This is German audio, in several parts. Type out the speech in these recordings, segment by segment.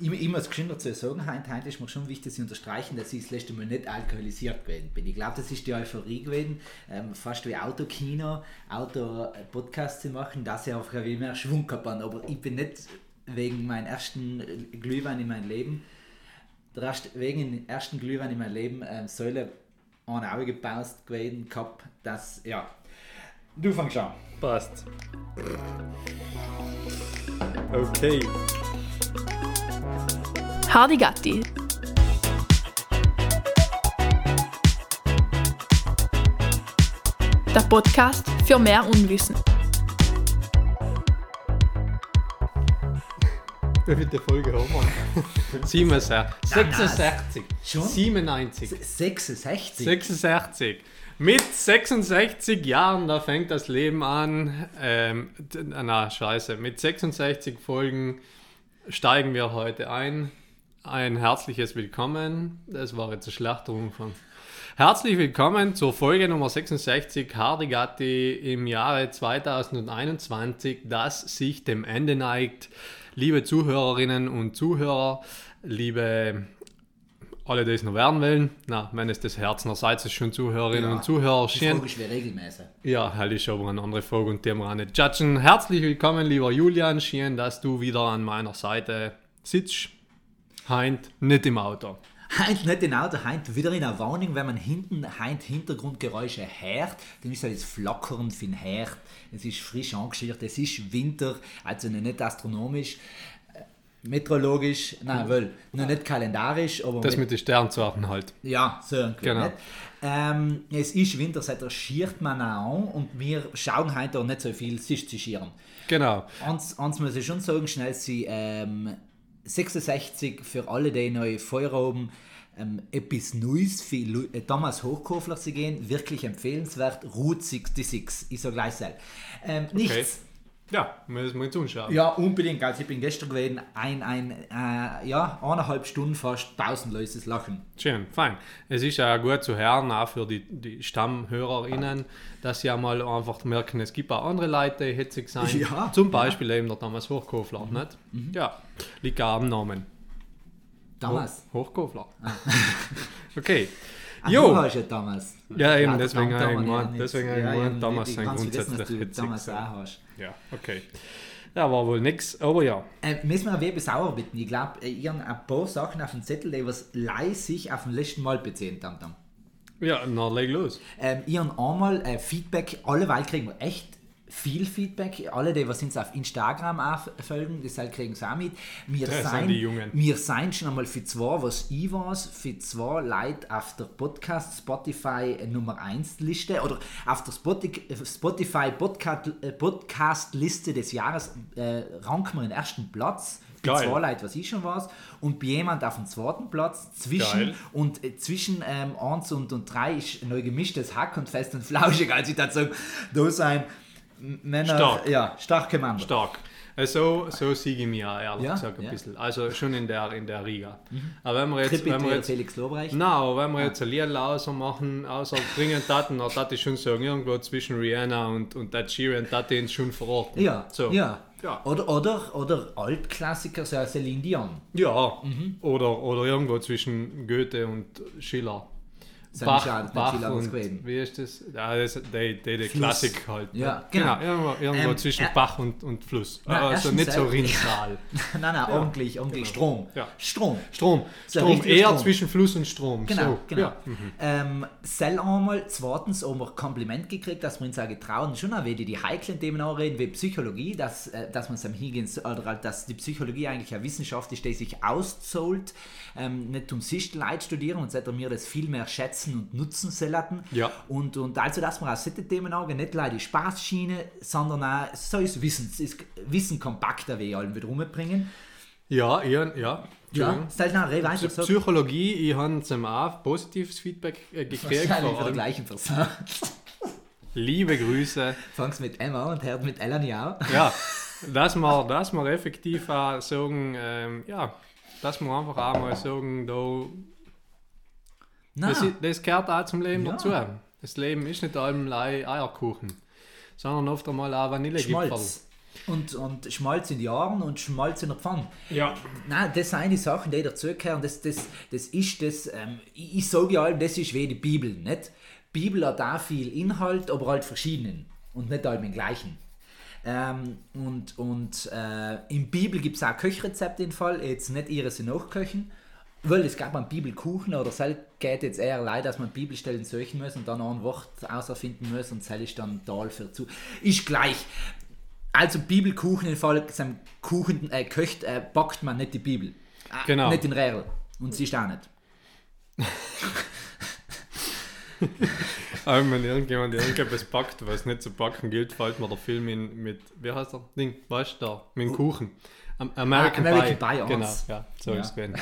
Ich, ich muss geschwind dazu sagen, heute, ist mir schon wichtig zu unterstreichen, dass ich das letzte Mal nicht alkoholisiert gewesen bin. Ich glaube, das ist die Euphorie gewesen, ähm, fast wie Autokino, Auto-Podcast zu machen, dass ich einfach wie mehr Schwung gehabt habe. Aber ich bin nicht wegen meinem ersten Glühwein in meinem Leben, wegen dem ersten Glühwein in meinem Leben ähm, Säule ein Auge gebaust gewesen gehabt, dass, ja. Du fangst an. Passt. Okay. Hardy Gatti. Der Podcast für mehr Unwissen. Wie viele Folge haben wir? 67. 66. Schon? 97. 66? 66. Mit 66 Jahren, da fängt das Leben an. Ähm, na, scheiße. Mit 66 Folgen steigen wir heute ein. Ein herzliches Willkommen. Das war jetzt eine Schlachterung von. Herzlich willkommen zur Folge Nummer 66 Hardigatti im Jahre 2021, das sich dem Ende neigt. Liebe Zuhörerinnen und Zuhörer, liebe alle, die es noch werden wollen, na, wenn es das Herz noch seid, ihr schon Zuhörerinnen Ja. und Zuhörer, Die schön. Frage ist wie regelmäßig. Ja, halt ist aber eine andere Folge und die haben wir auch nicht judgen. Herzlich willkommen, lieber Julian, schön, dass du wieder an meiner Seite sitzt. Heint, nicht im Auto. Heint nicht in Auto, heint wieder in der Wohnung, wenn man hinten heint Hintergrundgeräusche hört, dann ist das Flackern von Herd. Es ist frisch angeschirrt, es ist Winter, also nicht astronomisch, äh, meteorologisch, nein, wohl, noch nicht kalendarisch, aber Das mit- mit den Sternzarten halt. Ja, so. Genau. Ähm, es ist Winter, seit der schiert man auch an und wir schauen heute auch nicht so viel sich zu schieren. Genau. Eins, eins muss ich schon sagen, schnell sie ähm, 66 für alle, die neu Feuer haben, ähm, etwas Neues für äh, damals Hochkofler zu gehen, wirklich empfehlenswert, Route 66, ich sage gleich. Ähm, nichts. Ja, müssen wir uns anschauen. Ja, unbedingt. Also ich bin gestern gewesen, ein, ein äh, ja, eineinhalb Stunden fast pausenloses Lachen. Schön, fein. Es ist ja gut zu hören, auch für die, die StammhörerInnen, dass sie ja mal einfach merken, es gibt auch andere Leute, die hitzig sein. Ja, Zum Beispiel eben der Thomas Hochkofler, nicht? Ja, liegt auch am Namen. Damals. Hochkofler. Okay. Ah, Jo. Du hast ja damals. Ja, eben, der deswegen Damals habe ich ja gemeint, deswegen habe ich Ja, gemeint, ja, kann's vergessen, grundsätzlich dass du sein. auch hast. Ja, okay. Ja, war wohl nix, aber ja. Äh, müssen wir ein sauer bitten. Ich glaube, äh, ich habe ein paar Sachen auf dem Zettel, die was leise sich auf den letzten Mal beziehen. Tam. Ja, na leg los. Ähm, ich habe einmal äh, Feedback, alleweil kriegen wir echt viel Feedback. Alle, die was uns auf Instagram auch folgen, das halt kriegen sie auch mit. Wir Das sind sein, die Jungen. wir sein schon einmal für zwei, was ich weiß, für zwei Leute auf der Podcast Spotify Nummer 1 Liste oder auf der Spoti- Spotify Podcast, äh, Podcast Liste des Jahres äh, ranken wir den ersten Platz. Bei zwei Leuten, was ich schon weiß. Und bei jemand auf dem zweiten Platz zwischen Geil. und äh, zwischen ähm, 1 und, und 3 ist neu gemischtes Hack und fest und flauschig. Also ich sagen, da sein Männer, Stark. ja, starke Männer. Stark. Äh, So, so siege ich auch, ehrlich Ja, gesagt, ein ja. Mhm. bisschen. Also schon in der, in der Riga. Aber wenn wir jetzt, Trippelt wenn wir jetzt Felix Lobrecht. Na, aber wenn wir jetzt ein Lied außer machen, außer bringen Daten, dann darf ich schon sagen, irgendwo zwischen Rihanna und, und Ed Sheeran, das den schon verorten. Ja, so. ja. Ja. Oder, oder, oder Altklassiker, so Celine Dion. Ja, Mhm. oder, oder irgendwo zwischen Goethe und Schiller. Bach, Bach und, wie ist das? Ja, das ist Fluss. Klassik halt. ne? Ja, genau. Irgendwo, irgendwo Ähm, zwischen äh, Bach und, und Fluss. Na, also nicht so Rinnsal. nein, nein, ordentlich, ordentlich. Strom. Ja. Strom. Strom. So, Strom. Eher Strom. zwischen Fluss und Strom. Genau, so. genau. Ja. Ähm, Sell einmal, zweitens haben wir Kompliment gekriegt, dass wir uns auch getrauen, schon auch wieder die heiklen Themen anreden, wie Psychologie, dass, äh, dass man es am Hingehen, oder halt, dass die Psychologie eigentlich eine Wissenschaft ist, die sich auszahlt, ähm, nicht um sich studieren und seit wir das viel mehr schätzen und nutzen sollten. Ja. Und, und also, dass wir auch solche Themen angehen, nicht leider die Spaßschiene, sondern auch so ist Wissen, ist Wissen kompakter, wie allem wieder rumbringen. Ja, ja, ja. Ja, Entschuldigung. stell noch weiter. Psychologie, ich habe zum auch positives Feedback äh, gekriegt. Wahrscheinlich von der gleichen Person. Liebe Grüße. Fangst mit Emma und hört mit Eleni auch. Ja, dass wir, dass wir effektiv auch sagen, ähm, ja, dass wir einfach auch mal sagen, da, Nein. das, das gehört auch zum Leben Ja. dazu. Das Leben ist nicht allem Eierkuchen, sondern oft einmal auch Vanillegipferl. Schmalz. und, und Schmalz in die Arme und Schmalz in der Pfanne. Ja. Nein, das sind die Sachen, die dazugehören. Das, das, das ist das, ähm, ich, ich sage ja allem, das ist wie die Bibel, nicht? Die Bibel hat auch viel Inhalt, aber halt verschiedenen und nicht allem den gleichen. Ähm, und und äh, in Bibel gibt es auch Köchrezepte im Fall, jetzt nicht ihre sind nachköchen, weil es gab einen Bibelkuchen oder es geht jetzt eher leid, dass man Bibelstellen suchen muss und dann ein Wort auserfinden muss und das ist dann Tal für zu. Ist gleich. Also Bibelkuchen im Fall, sein Kuchen äh, köcht, äh, backt man nicht die Bibel. Äh, Genau. Nicht in Rähel. Und sie ist auch nicht. Aber wenn irgendjemand irgendetwas packt, was nicht zu packen gilt, fällt mir der Film in, mit, wie heißt der Ding, weißt du, da, mit dem Kuchen. Am- American, Ah, American Pie. Pie, Genau, ja, so Ja. ist es gewesen.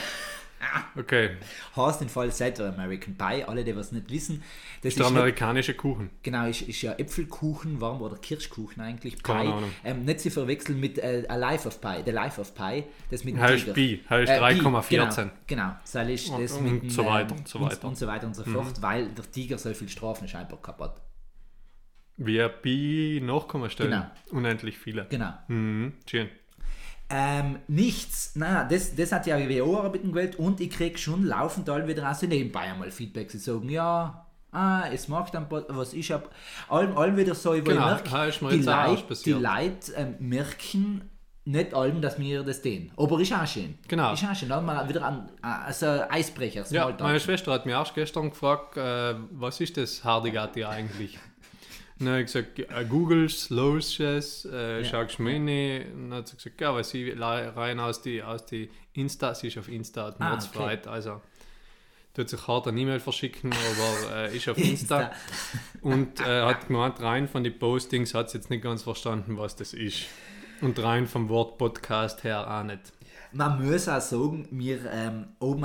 Okay, Heißt im Fall seit der American Pie, alle, die was nicht wissen. Das der ist nicht, amerikanische Kuchen. genau, ist, ist ja Äpfelkuchen, warm oder Kirschkuchen eigentlich. Pie. Keine Ahnung. Ähm, nicht zu verwechseln mit äh, A Life of Pie, The Life of Pie, das mit dem Heißt. Pi, heißt Äh, Pi, 3,14. Genau, genau. das ist Und- das und mit so weiter ähm, und so weiter. Mhm. Und, so weiter und so fort, weil der Tiger so viel Strafen scheinbar hat. Wie Pi Nachkommastellen. Genau. Unendlich viele. Genau. Mhm, schön. Ähm, nichts, na, das, das hat ja WO arbeiten gewählt und ich krieg schon laufend all wieder aus nebenbei einmal Feedback. Sie sagen, ja, ah, es macht ein paar, was ich hab, allem, allem wieder so, ich Genau, merke, ist mir die auch Leute, die. Leute ähm, merken nicht allem, dass wir das tun. Aber ist auch schön. Genau. Ist auch schön, dann mal wieder ein, also Eisbrecher, Ja, meine Schwester hat mich erst gestern gefragt, äh, was ist das Hardigati eigentlich? Dann habe ich gesagt, äh, Googles, Losches, äh, Ja. schaust mir rein? Dann hat sie gesagt, ja, weil sie rein aus die, aus die Insta, sie ist auf Insta, hat Ah, Mordsfreit, also tut sich hart eine E-Mail verschicken, aber äh, ist auf Insta. Und äh, hat gemeint, rein von den Postings hat sie jetzt nicht ganz verstanden, was das ist. Und rein vom Wort Podcast her auch nicht. Man muss auch sagen, wir ähm, auch,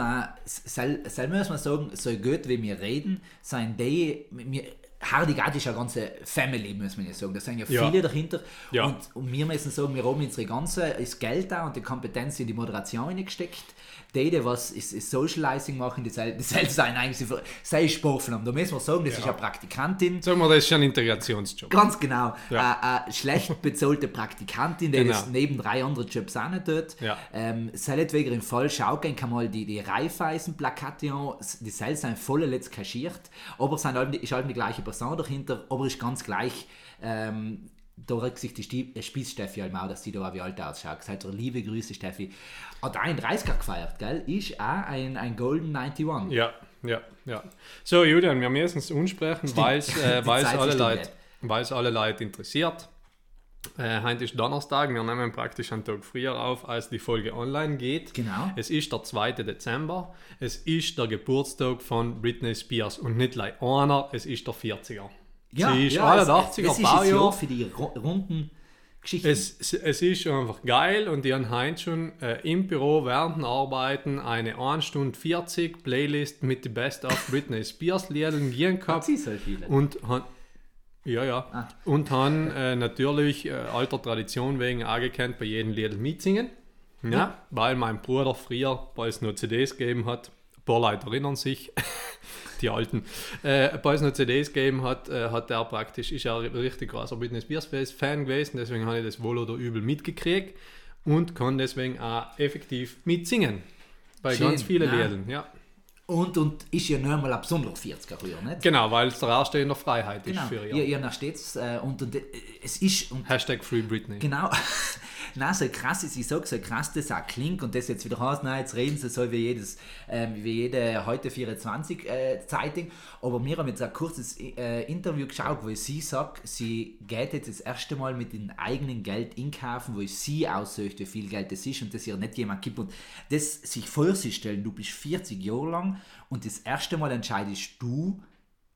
soll, soll muss man sagen, so gut wie wir reden, sind die, wir, Hardigati ist eine ganze Family, muss man ja sagen. Da sind ja Ja. viele dahinter. Ja. Und, und wir müssen sagen, wir haben unsere ganze ist Geld da und die Kompetenz in die Moderation reingesteckt. Die, was ist, ist Socializing machen, die, soll- die sein eigentlich sei Sportler. Da müssen wir sagen, das ist eine Praktikantin. Sagen wir, das ist ein Integrationsjob. Ganz genau. Ja. Eine, eine schlecht bezahlte Praktikantin, die Genau. das neben drei anderen Jobs auch nicht tut. Ja. Ähm, seinetwegen im Fall schaut gehen kann mal die, die Raiffeisen-Plakate an. Die Sales sind voll letzt kaschiert, aber es sind halt, ist halt die gleiche Person dahinter, aber ist ganz gleich. Ähm, da sich die äh, Spießsteffi halt mal, dass die da auch wie alt ausschaut. Ihr liebe Grüße, Steffi. Hat auch einen 30er gefeiert, gell? Ist auch ein, ein Golden 91. Ja, ja, ja. So, Julian, wir müssen es unsprechen, weil es äh, alle Leute weil's alle Leute interessiert. Äh, heute ist Donnerstag, wir nehmen praktisch einen Tag früher auf, als die Folge online geht. Genau. Es ist der 2. Dezember. Es ist der Geburtstag von Britney Spears und nicht gleich einer, es ist der 40er. Sie ist es- 81er es ist das Jahr Baujahr. für die ru- runden Geschichten. Es, es- es ist einfach geil und die haben heute schon äh, im Büro während dem Arbeiten eine 1 Stunde 40 Playlist mit den Best of Britney Spears Liedern gehen gehabt sie so viele? und han, ja ja Ah. und haben äh, natürlich äh, alter Tradition wegen angekannt bei jedem Lied mitsingen. Ja, weil mein Bruder früher, weil es nur CDs gegeben hat, ein paar Leute erinnern sich, die alten, äh, weil es nur CDs gegeben hat, äh, hat er praktisch, ist er ein richtig großer Britney Spears Fan gewesen, deswegen habe ich das wohl oder übel mitgekriegt und kann deswegen auch effektiv mitsingen. Bei Schön, ganz vielen ja. Liedern, ja. Und, und ist ja nur mal ein besonderer 40er früher, nicht? Genau, weil es der erste in der Freiheit Genau. ist für Ihr, ihr. ihr nach stets äh, und, und äh, es ist und Hashtag Free Britney. genau. Nein, so krass ist, ich sage, so krass das auch klingt und das jetzt wieder heißt, nein, jetzt reden sie so wie jedes, ähm, wie jede heute 24 äh, Zeitung. Aber wir haben jetzt ein kurzes äh, Interview geschaut, wo sie sagt, sie geht jetzt das erste Mal mit dem eigenen Geld einkaufen, wo sie aussucht, wie viel Geld das ist und das ihr nicht jemand gibt. Und das sich vor sich stellen, du bist 40 Jahre lang und das erste Mal entscheidest du,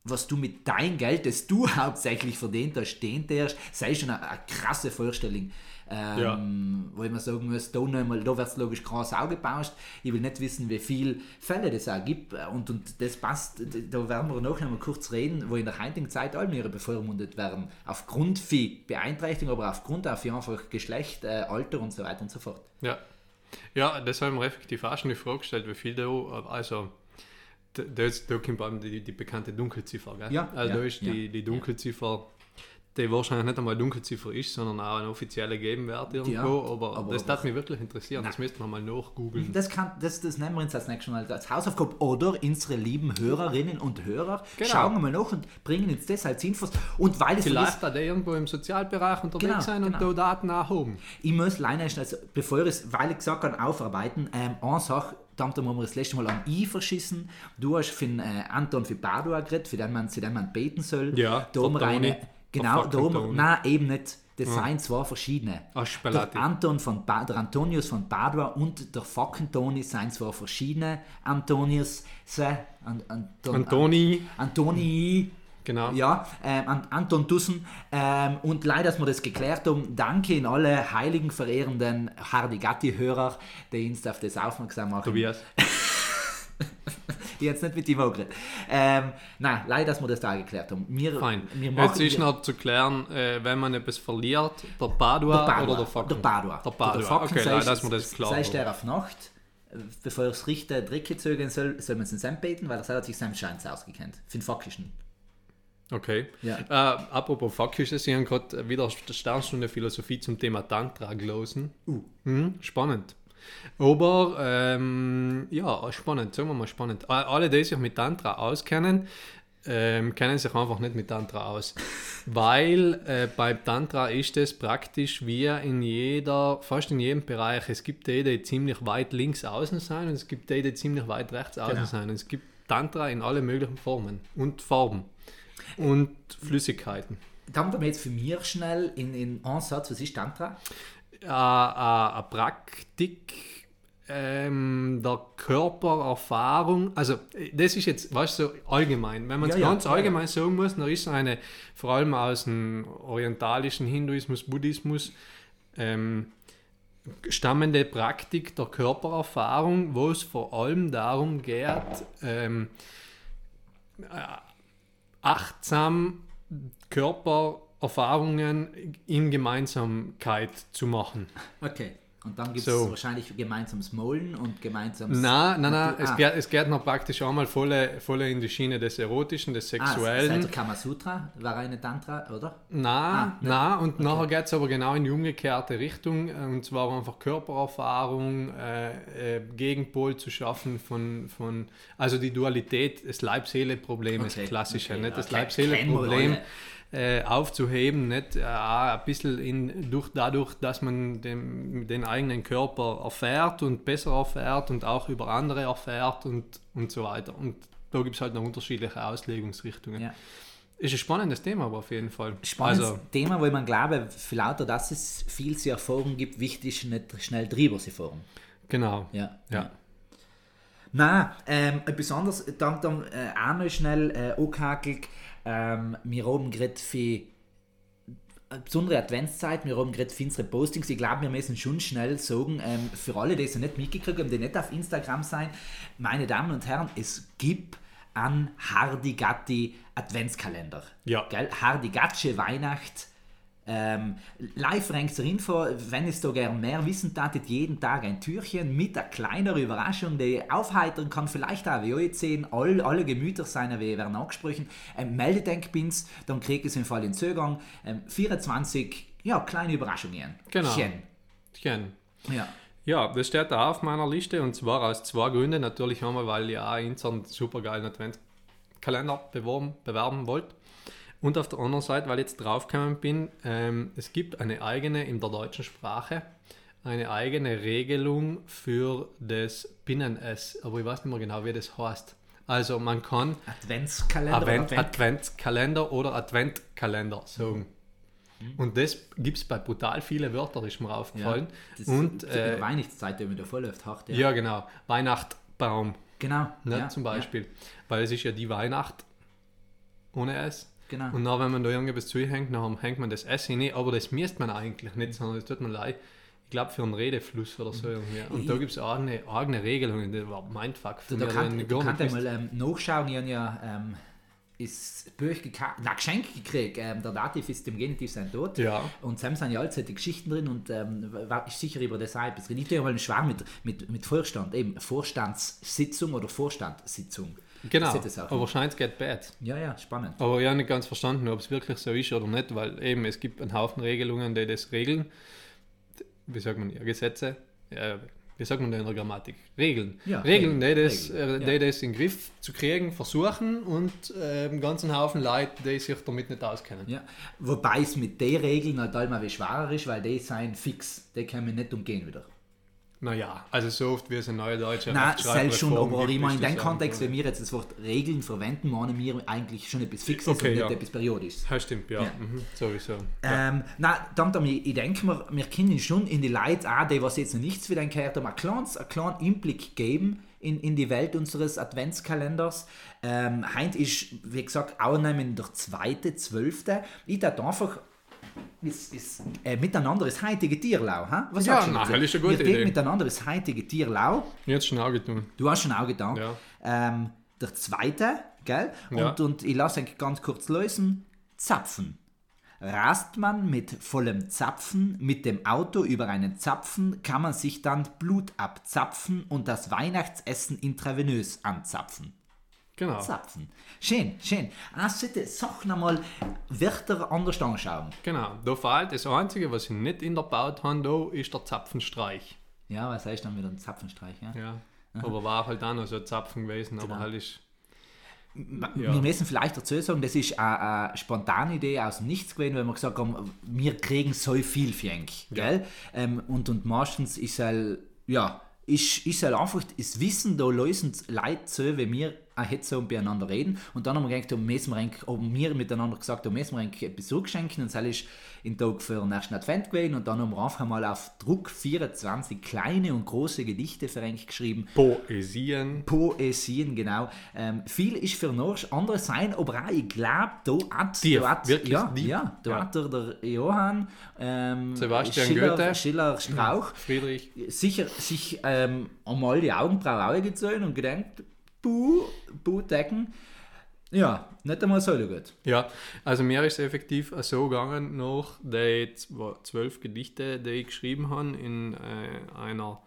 was du mit deinem Geld, das du hauptsächlich verdient hast, stehen darfst, sei schon eine, eine krasse Vorstellung. Ähm, Wo ich mir sagen muss, da, da wird es logisch krass aufgebauscht. Ich will nicht wissen, wie viele Fälle das auch gibt. Und, und das passt, da werden wir noch einmal kurz reden, wo in der heutigen Zeit Allmeere bevormundet werden. Aufgrund von Beeinträchtigung, aber aufgrund auch für einfach Geschlecht, äh, Alter und so weiter und so fort. Ja. Ja, das haben wir effektiv auch schon die Frage gestellt, wie viel da, also da, da, ist, da kommt die, die bekannte Dunkelziffer, gell? Ja, Also ja, da ist ja, die, die Dunkelziffer die wahrscheinlich nicht einmal Dunkelziffer ist, sondern auch ein offizieller Gegenwert irgendwo. aber, aber- das darf mich wirklich interessieren. Das müssten wir mal nachgoogeln. Das, kann, das, das nehmen wir uns als nächstes Mal als Hausaufgabe. Oder unsere lieben Hörerinnen und Hörer Genau. schauen wir mal nach und bringen uns das als Infos. Und weil es so ist, Vielleicht da irgendwo im Sozialbereich unterwegs Genau, sein und genau. da Daten erhoben. ich muss leider also bevor ich es, weil ich gesagt habe, aufarbeiten, ähm, eine Sache, da haben wir das letzte Mal am I verschissen. Du hast für den, äh, Anton für Padua geredet, für den man, für den man beten soll. Ja, da haben wir eine, genau, Der da haben wir, fucking Toni. nein, eben nicht. Das seien zwei verschiedene. Ah, Der. Anton von ba der Antonius von Padua und der fucking Toni seien zwar verschiedene Antonius, se, An Anton, Antoni, Antoni, genau. ja, ähm, An Anton Dussen. Ähm, und leider, dass wir das geklärt haben, danke in alle heiligen verehrenden Hardigatti-Hörer, die uns auf das aufmerksam machen. Tobias. Jetzt nicht mit auch geredet. Ähm, nein, leider, dass wir das da geklärt haben. Wir, Fein. wir Jetzt machen ist noch zu klären, äh, wenn man etwas verliert, der Padua, der Padua, oder der Focken? Der Padua. Der Padua. Focken okay, sei- dass wir das klar Sei der haben. auf Nacht, bevor das Richter Drecke zögern soll, soll man es in Sam beten, weil er hat sich seinem Scheins ausgekennt. Für den Fackischen. Okay. Ja. Äh, apropos Faktisches, ich habe gerade wieder eine Sternstunde Philosophie zum Thema Tantra gelesen. Uh. Mhm, spannend. Aber, ähm, ja, spannend, sagen wir mal spannend. Alle, die sich mit Tantra auskennen, ähm, kennen sich einfach nicht mit Tantra aus. Weil äh, beim Tantra ist es praktisch wie in jeder, fast in jedem Bereich. Es gibt die, die ziemlich weit links außen sein und es gibt die, die ziemlich weit rechts außen Genau. sein. Und es gibt Tantra in alle möglichen Formen und Farben und Flüssigkeiten. Haben wir jetzt für mich schnell in, in einen Satz, was ist Tantra? Eine Praktik ähm, der Körpererfahrung, also das ist jetzt, weißt du, so allgemein. Wenn man es Ja, ja, ganz ja, ja. allgemein sagen muss, dann ist eine, vor allem aus dem orientalischen Hinduismus, Buddhismus, ähm, stammende Praktik der Körpererfahrung, wo es vor allem darum geht, ähm, äh, achtsam Körpererfahrungen in Gemeinsamkeit zu machen. Okay. Und dann gibt es So. wahrscheinlich gemeinsames Molen und gemeinsames. Nein, nein, nein, Ah. es, geht, es geht noch praktisch einmal voll, voll in die Schiene des Erotischen, des Ah, Sexuellen. seit der Kamasutra war eine Tantra, oder? Nein, Ah, ne. nein, und nachher geht es aber genau in die umgekehrte Richtung, äh, und zwar einfach Körpererfahrung, äh, äh, Gegenpol zu schaffen von, von, also die Dualität, das Leib-Seele-Problem, Okay, das klassische, okay, nicht das okay, Leib-Seele-Problem äh, aufzuheben, nicht äh, ein bisschen in, durch, dadurch, dass man den, den eigenen Körper erfährt und besser erfährt und auch über andere erfährt und, und so weiter. Und da gibt es halt noch unterschiedliche Auslegungsrichtungen. Ja. Ist ein spannendes Thema, aber auf jeden Fall. Spannendes Also, Thema, weil man glaube, lauter, dass es viel zu erfahren gibt, wichtig ist nicht schnell drüber zu fahren. genau. Ja. Ja. Nein, ähm, etwas anderes, dann, dann äh, auch noch schnell äh, angehakelt. Ähm, wir haben gerade für eine besondere Adventszeit, wir haben gerade für unsere Postings, ich glaube, wir müssen schon schnell sagen, ähm, für alle, die es noch nicht mitgekriegt haben, die nicht auf Instagram sein, meine Damen und Herren, es gibt einen Hardigatti Adventskalender. Ja. Gell? Hardigatsche Weihnacht. Ähm, live ranks zur Info, wenn es da gern mehr wissen datet, jeden Tag ein Türchen mit einer kleineren Überraschung, die aufheitern kann, vielleicht auch wie euch sehen, all, alle Gemüter seiner wie werden angesprochen. Ähm, Meldedenkpins, dann kriegt es im Fall in Zugang. Ähm, 24, ja, kleine Überraschungen. Genau. Chen. Tchen. Ja. Ja, das steht da auf meiner Liste und zwar aus zwei Gründen. Natürlich einmal, weil ihr auch unseren supergeilen Adventskalender beworben, bewerben wollt. Und auf der anderen Seite, weil ich jetzt draufgekommen bin, ähm, es gibt eine eigene in der deutschen Sprache, eine eigene Regelung für das Binnen-S. Aber ich weiß nicht mehr genau, wie das heißt. Also man kann Adventskalender. oder Advent, Advent Adventskalender oder Adventkalender sagen. Mhm. Und das gibt es bei brutal viele Wörter, ist mir aufgefallen. das und äh, Weihnachtszeit, die mir da vorläuft, hart, ja. genau, Weihnachtsbaum Genau. ne, ja, zum Beispiel. Weil es ist ja die Weihnacht ohne S. Genau. Und dann, wenn man da irgendwas zuhängt, dann hängt man das S hin. Aber das müsste man eigentlich nicht, sondern das tut man leid. Ich glaube, für einen Redefluss oder so. irgendwie. Und da gibt es eigene, eigene Regelungen. Das war Mindfuck für da mich, kann, den ich ja wusste. mal ähm, nachschauen, ich habe ja ähm, ist gekauft, na Geschenk gekriegt, ähm, der Dativ ist im Genitiv sein Tod. Ja. Und Sam sind ja allzeit die Geschichten drin und ähm, war ist sicher über das drin. Ich tue ja mal einen Schwarm mit, mit, mit Vorstand, eben Vorstandssitzung oder Vorstandssitzung. Genau, es aber scheint geht bad. ja, ja, spannend. Aber ich habe nicht ganz verstanden, ob es wirklich so ist oder nicht, weil eben es gibt einen Haufen Regelungen, die das regeln. Wie sagt man, ja, Gesetze, ja, wie sagt man da in der Grammatik? Regeln. Ja, Regeln, die das, Regeln, äh, die ja. das in den Griff zu kriegen versuchen und äh, einen ganzen Haufen Leute, die sich damit nicht auskennen. Ja. Wobei es mit den Regeln halt einmal wie schwerer ist, weil die sind fix. Die können wir nicht umgehen wieder. Naja, also so oft wie es in Neudeutsche Nein, selbst schon, aber ich meine, in dem Kontext, wenn wir jetzt das Wort Regeln verwenden, meinen wir eigentlich schon etwas Fixes Okay, und nicht ja. etwas Periodisches. Ja, stimmt, ja. Ja. Mhm, sowieso. Ja. Ähm, nein, dann, dann, ich, ich denke mir, wir können schon in die Leute auch, die was jetzt noch nichts wieder gehört haben, einen kleinen, einen kleinen Einblick geben in, in die Welt unseres Adventskalenders. Ähm, heute ist, wie gesagt, auch nehmen der zweite, zwölfte. Ich dachte einfach, ist, ist, äh, miteinander ist heutige Tierlau. Ha? Was Ja, dazu? das ist eine gute Wir Idee. miteinander ist heutige Tierlau. Jetzt schon auch getan. Du hast schon auch getan. Ja. Ähm, der zweite, gell? Ja. Und, und ich lasse ihn ganz kurz lösen. Zapfen. Rast man mit vollem Zapfen mit dem Auto über einen Zapfen, kann man sich dann Blut abzapfen und das Weihnachtsessen intravenös anzapfen. Genau. Zapfen. Schön, schön. Ah, solche Sachen einmal Wörter anders anschauen. Genau. Da fehlt das Einzige, was ich nicht in der Baut habe, da ist der Zapfenstreich. Ja, was heißt dann wieder ein Zapfenstreich? Ja? Ja. Aber war halt auch noch so ein Zapfen gewesen, aber halt ist. Ja. Wir müssen vielleicht dazu sagen, das ist eine, eine spontane Idee aus dem Nichts gewesen, weil wir gesagt haben, wir kriegen so viel ihn, gell? Ähm, und, und meistens ist halt, ja, ist, ist halt einfach das Wissen, da lösen Leute so, wie wir auch jetzt so beieinander reden. Und dann haben wir gedacht, eigentlich- haben wir miteinander gesagt, da müssen wir etwas zurückschenken. Und das ist in Tag für den ersten Advent gewesen. Und dann haben wir einfach mal auf Druck 24 kleine und große Gedichte für ihn geschrieben. Poesien. Poesien, genau. Ähm, viel ist für noch andere sein, aber auch, ich glaube, da hat, Tief, da hat, wirklich ja, ja, da Ja. hat der, der Johann ähm, Sebastian Schiller, Goethe. Schiller Strauch Friedrich. sicher sich ähm, einmal die Augenbrauen gezogen und gedacht, buh, buh, decken. Ja, nicht einmal so gut. Ja, also mir ist effektiv so gegangen, nach die zw- zwölf Gedichte, die ich geschrieben habe, in äh, einer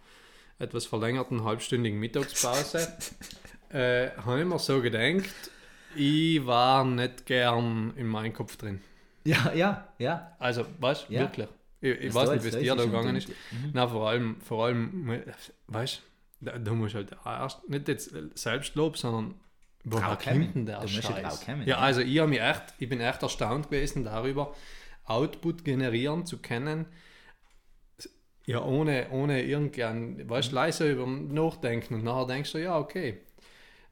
etwas verlängerten halbstündigen Mittagspause, äh, habe ich mir so gedacht, ich war nicht gern in meinem Kopf drin. Ja, ja, ja. Also, weißt du, Ja. wirklich. Ich, ich weiß nicht, wie es dir da gegangen ist. drin. Na, vor allem, vor allem, weißt du, da, da musst halt auch erst, nicht jetzt Selbstlob, sondern woher kommt denn der ja Scheiß? Ja, ja. also ich, hab mich echt, ich bin echt erstaunt gewesen darüber, Output generieren zu können, ja, ohne, ohne irgendein, weißt du, leise über Nachdenken und nachher denkst du, ja, okay,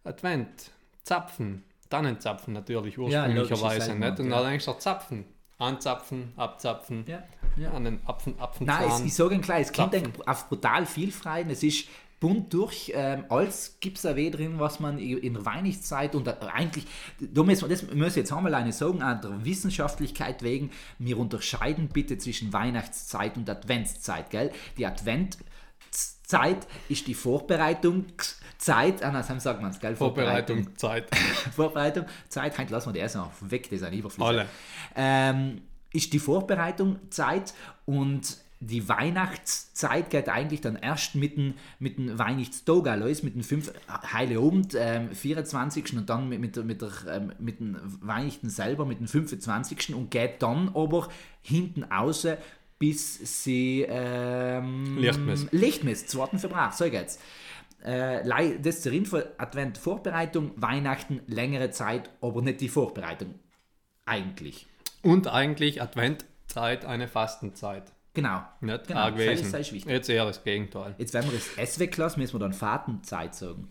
Advent, Zapfen, Tannenzapfen natürlich ursprünglicherweise, logisches nicht? Und ja. dann denkst du, Zapfen, anzapfen, abzapfen, Ja, ja. an den Apfen, Apfen Nein, es, ich sage Ihnen gleich, es Zapfen. auf brutal viel frei. Es ist bunt durch. Ähm, alles gibt es da weh drin, was man in der Weihnachtszeit und da- eigentlich, da müssen wir, das muss ich jetzt einmal eine sagen, an der Wissenschaftlichkeit wegen, wir unterscheiden bitte zwischen Weihnachtszeit und Adventszeit, gell? Die Adventszeit ist die Vorbereitungszeit, ah, nein, sagt man es, gell? Vorbereitung, Zeit. Vorbereitung, Zeit, heute lassen wir das noch weg, das ist ein Überfluss. Alle. Ähm, ist die Vorbereitung Zeit und die Weihnachtszeit geht eigentlich dann erst mit dem, mit dem Weihnachtstag los, mit dem fünf, Heiligabend, ähm, 24. und dann mit, mit, mit, der, ähm, mit dem Weihnachten selber, mit dem 25. und geht dann aber hinten raus, bis sie ähm, Lichtmess. Lichtmess, zweiten Verbrauch, so geht's. Äh, das zur Info, Advent Vorbereitung, Weihnachten längere Zeit, aber nicht die Vorbereitung. Eigentlich. Und eigentlich Adventzeit eine Fastenzeit. Genau. Nicht genau. gewesen. Ist wichtig. Jetzt eher das Gegenteil. Jetzt, wenn wir das S weglassen, müssen wir dann Fahrtenzeit sagen.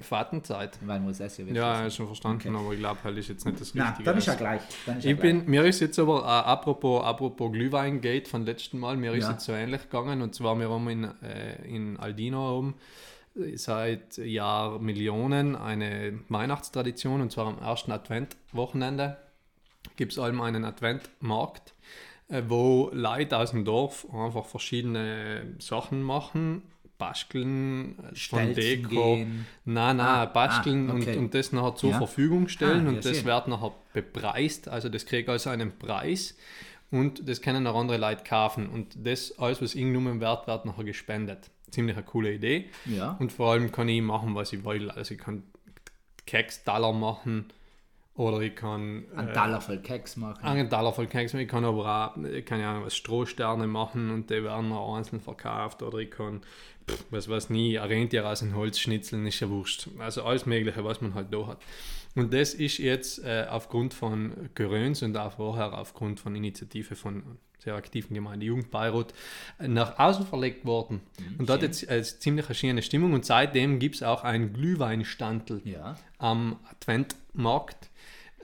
Fahrtenzeit. Weil wir das S ja Ja, ist schon verstanden, aber ich glaube, halt ist jetzt nicht das Nein, Richtige. dann ist ja gleich. Ist ja Ich gleich. bin, mir ist jetzt aber, äh, apropos, apropos Glühwein-Gate von letzten Mal, mir ist Ja. jetzt so ähnlich gegangen und zwar wir haben in, äh, in Aldino um, seit Jahr Millionen eine Weihnachtstradition und zwar am ersten Adventwochenende gibt es allem einen Adventmarkt, äh, wo Leute aus dem Dorf einfach verschiedene Sachen machen, basteln, äh, von Deko, gehen. nein, nein, Ah, basteln ah, okay. und, und das nachher zur Ja. Verfügung stellen Ah, und das schön. wird nachher bepreist, also das kriegt also einen Preis und das können auch andere Leute kaufen und das, alles was irgendeinem Wert wird, nachher gespendet. Ziemlich eine coole Idee Ja. und vor allem kann ich machen, was ich will, also ich kann Keks-Taler machen oder ich kann Ein äh, Taler voll Keks machen. einen Taler voll Keks machen. Ich kann aber auch, äh, keine Ahnung, was Strohsterne machen und die werden noch einzeln verkauft oder ich kann, pff, was weiß nie, ein Rentier aus dem Holz schnitzeln, ist ja wurscht. Also alles Mögliche, was man halt da hat. Und das ist jetzt äh, aufgrund von Geröns und auch vorher aufgrund von Initiative von sehr aktiven Gemeinde Jugendbeirat äh, nach außen verlegt worden. und da hat jetzt äh, ziemlich eine schöne Stimmung und seitdem gibt es auch einen Glühweinstandel Ja. am Adventmarkt,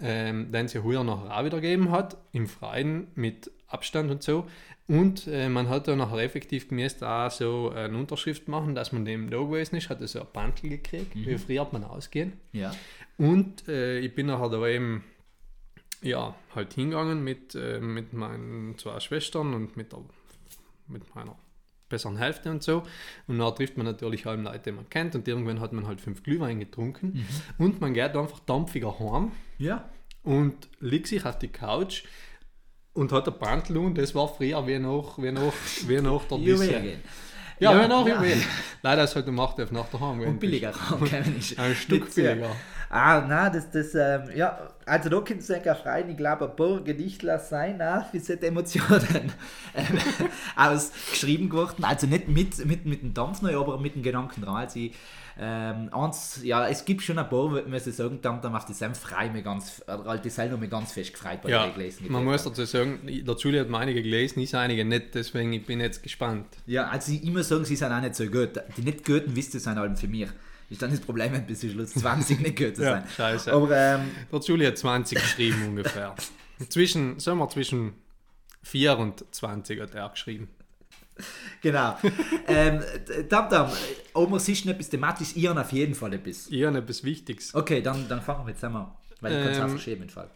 ähm, den es ja heuer nachher auch wieder gegeben hat, im Freien mit Abstand und so. Und äh, man hat da nachher effektiv gemäß auch so eine Unterschrift machen, dass man dem da gewesen ist, hat er so ein Pantel gekriegt, wie früher hat man ausgehen. Ja. Und äh, ich bin nachher da eben ja, halt hingegangen mit, äh, mit meinen zwei Schwestern und mit, der, mit meiner besseren Hälfte und so. Und dann trifft man natürlich allem Leute, die man kennt. Und irgendwann hat man halt fünf Glühwein getrunken. Und man geht einfach dampfiger heim Ja. und legt sich auf die Couch und hat ein Pantel und das war früher wie noch, wie noch, wie noch der Juwel Dessert. gehen. Ja, Ja, wie noch ja. Leider ist halt um 8 Uhr nach der Heim Und billiger Ein Stück billiger. Ah, na, das, das, ähm, ja, also ich glaube, ein paar Gedichtler sein, na, wie sind die Emotionen ähm, ausgeschrieben geworden, also nicht mit, mit, mit dem Dampf neu, aber mit dem Gedanken dran, also ich, ähm, eins, ja, es gibt schon ein paar, muss ich sagen, dann, dann auf die Senf frei mir ganz, halt die selber mir ganz fest gefreut bei Ja, gelesen. man muss dazu sagen, der Julie hat mir einige gelesen, ich einige nicht, deswegen ich bin jetzt gespannt. Ja, also ich immer sagen, sie sind auch nicht so gut. Die nicht Guten, wisst ihr, sind allem für mich. Ist dann das Problem, wenn bis zum Schluss 20 nicht gut zu Ja, sein. scheiße. Aber ähm, Der Julie hat 20 geschrieben ungefähr. Zwischen, sagen wir zwischen 4 und 20 hat er geschrieben. Genau. ähm, Tam Tam, Omer, siehst du etwas thematisch? Habe auf jeden Fall etwas. Habe etwas Wichtiges. Okay, dann, dann fangen wir jetzt an. Weil ich kann es auch Ähm, verschieben im Fall.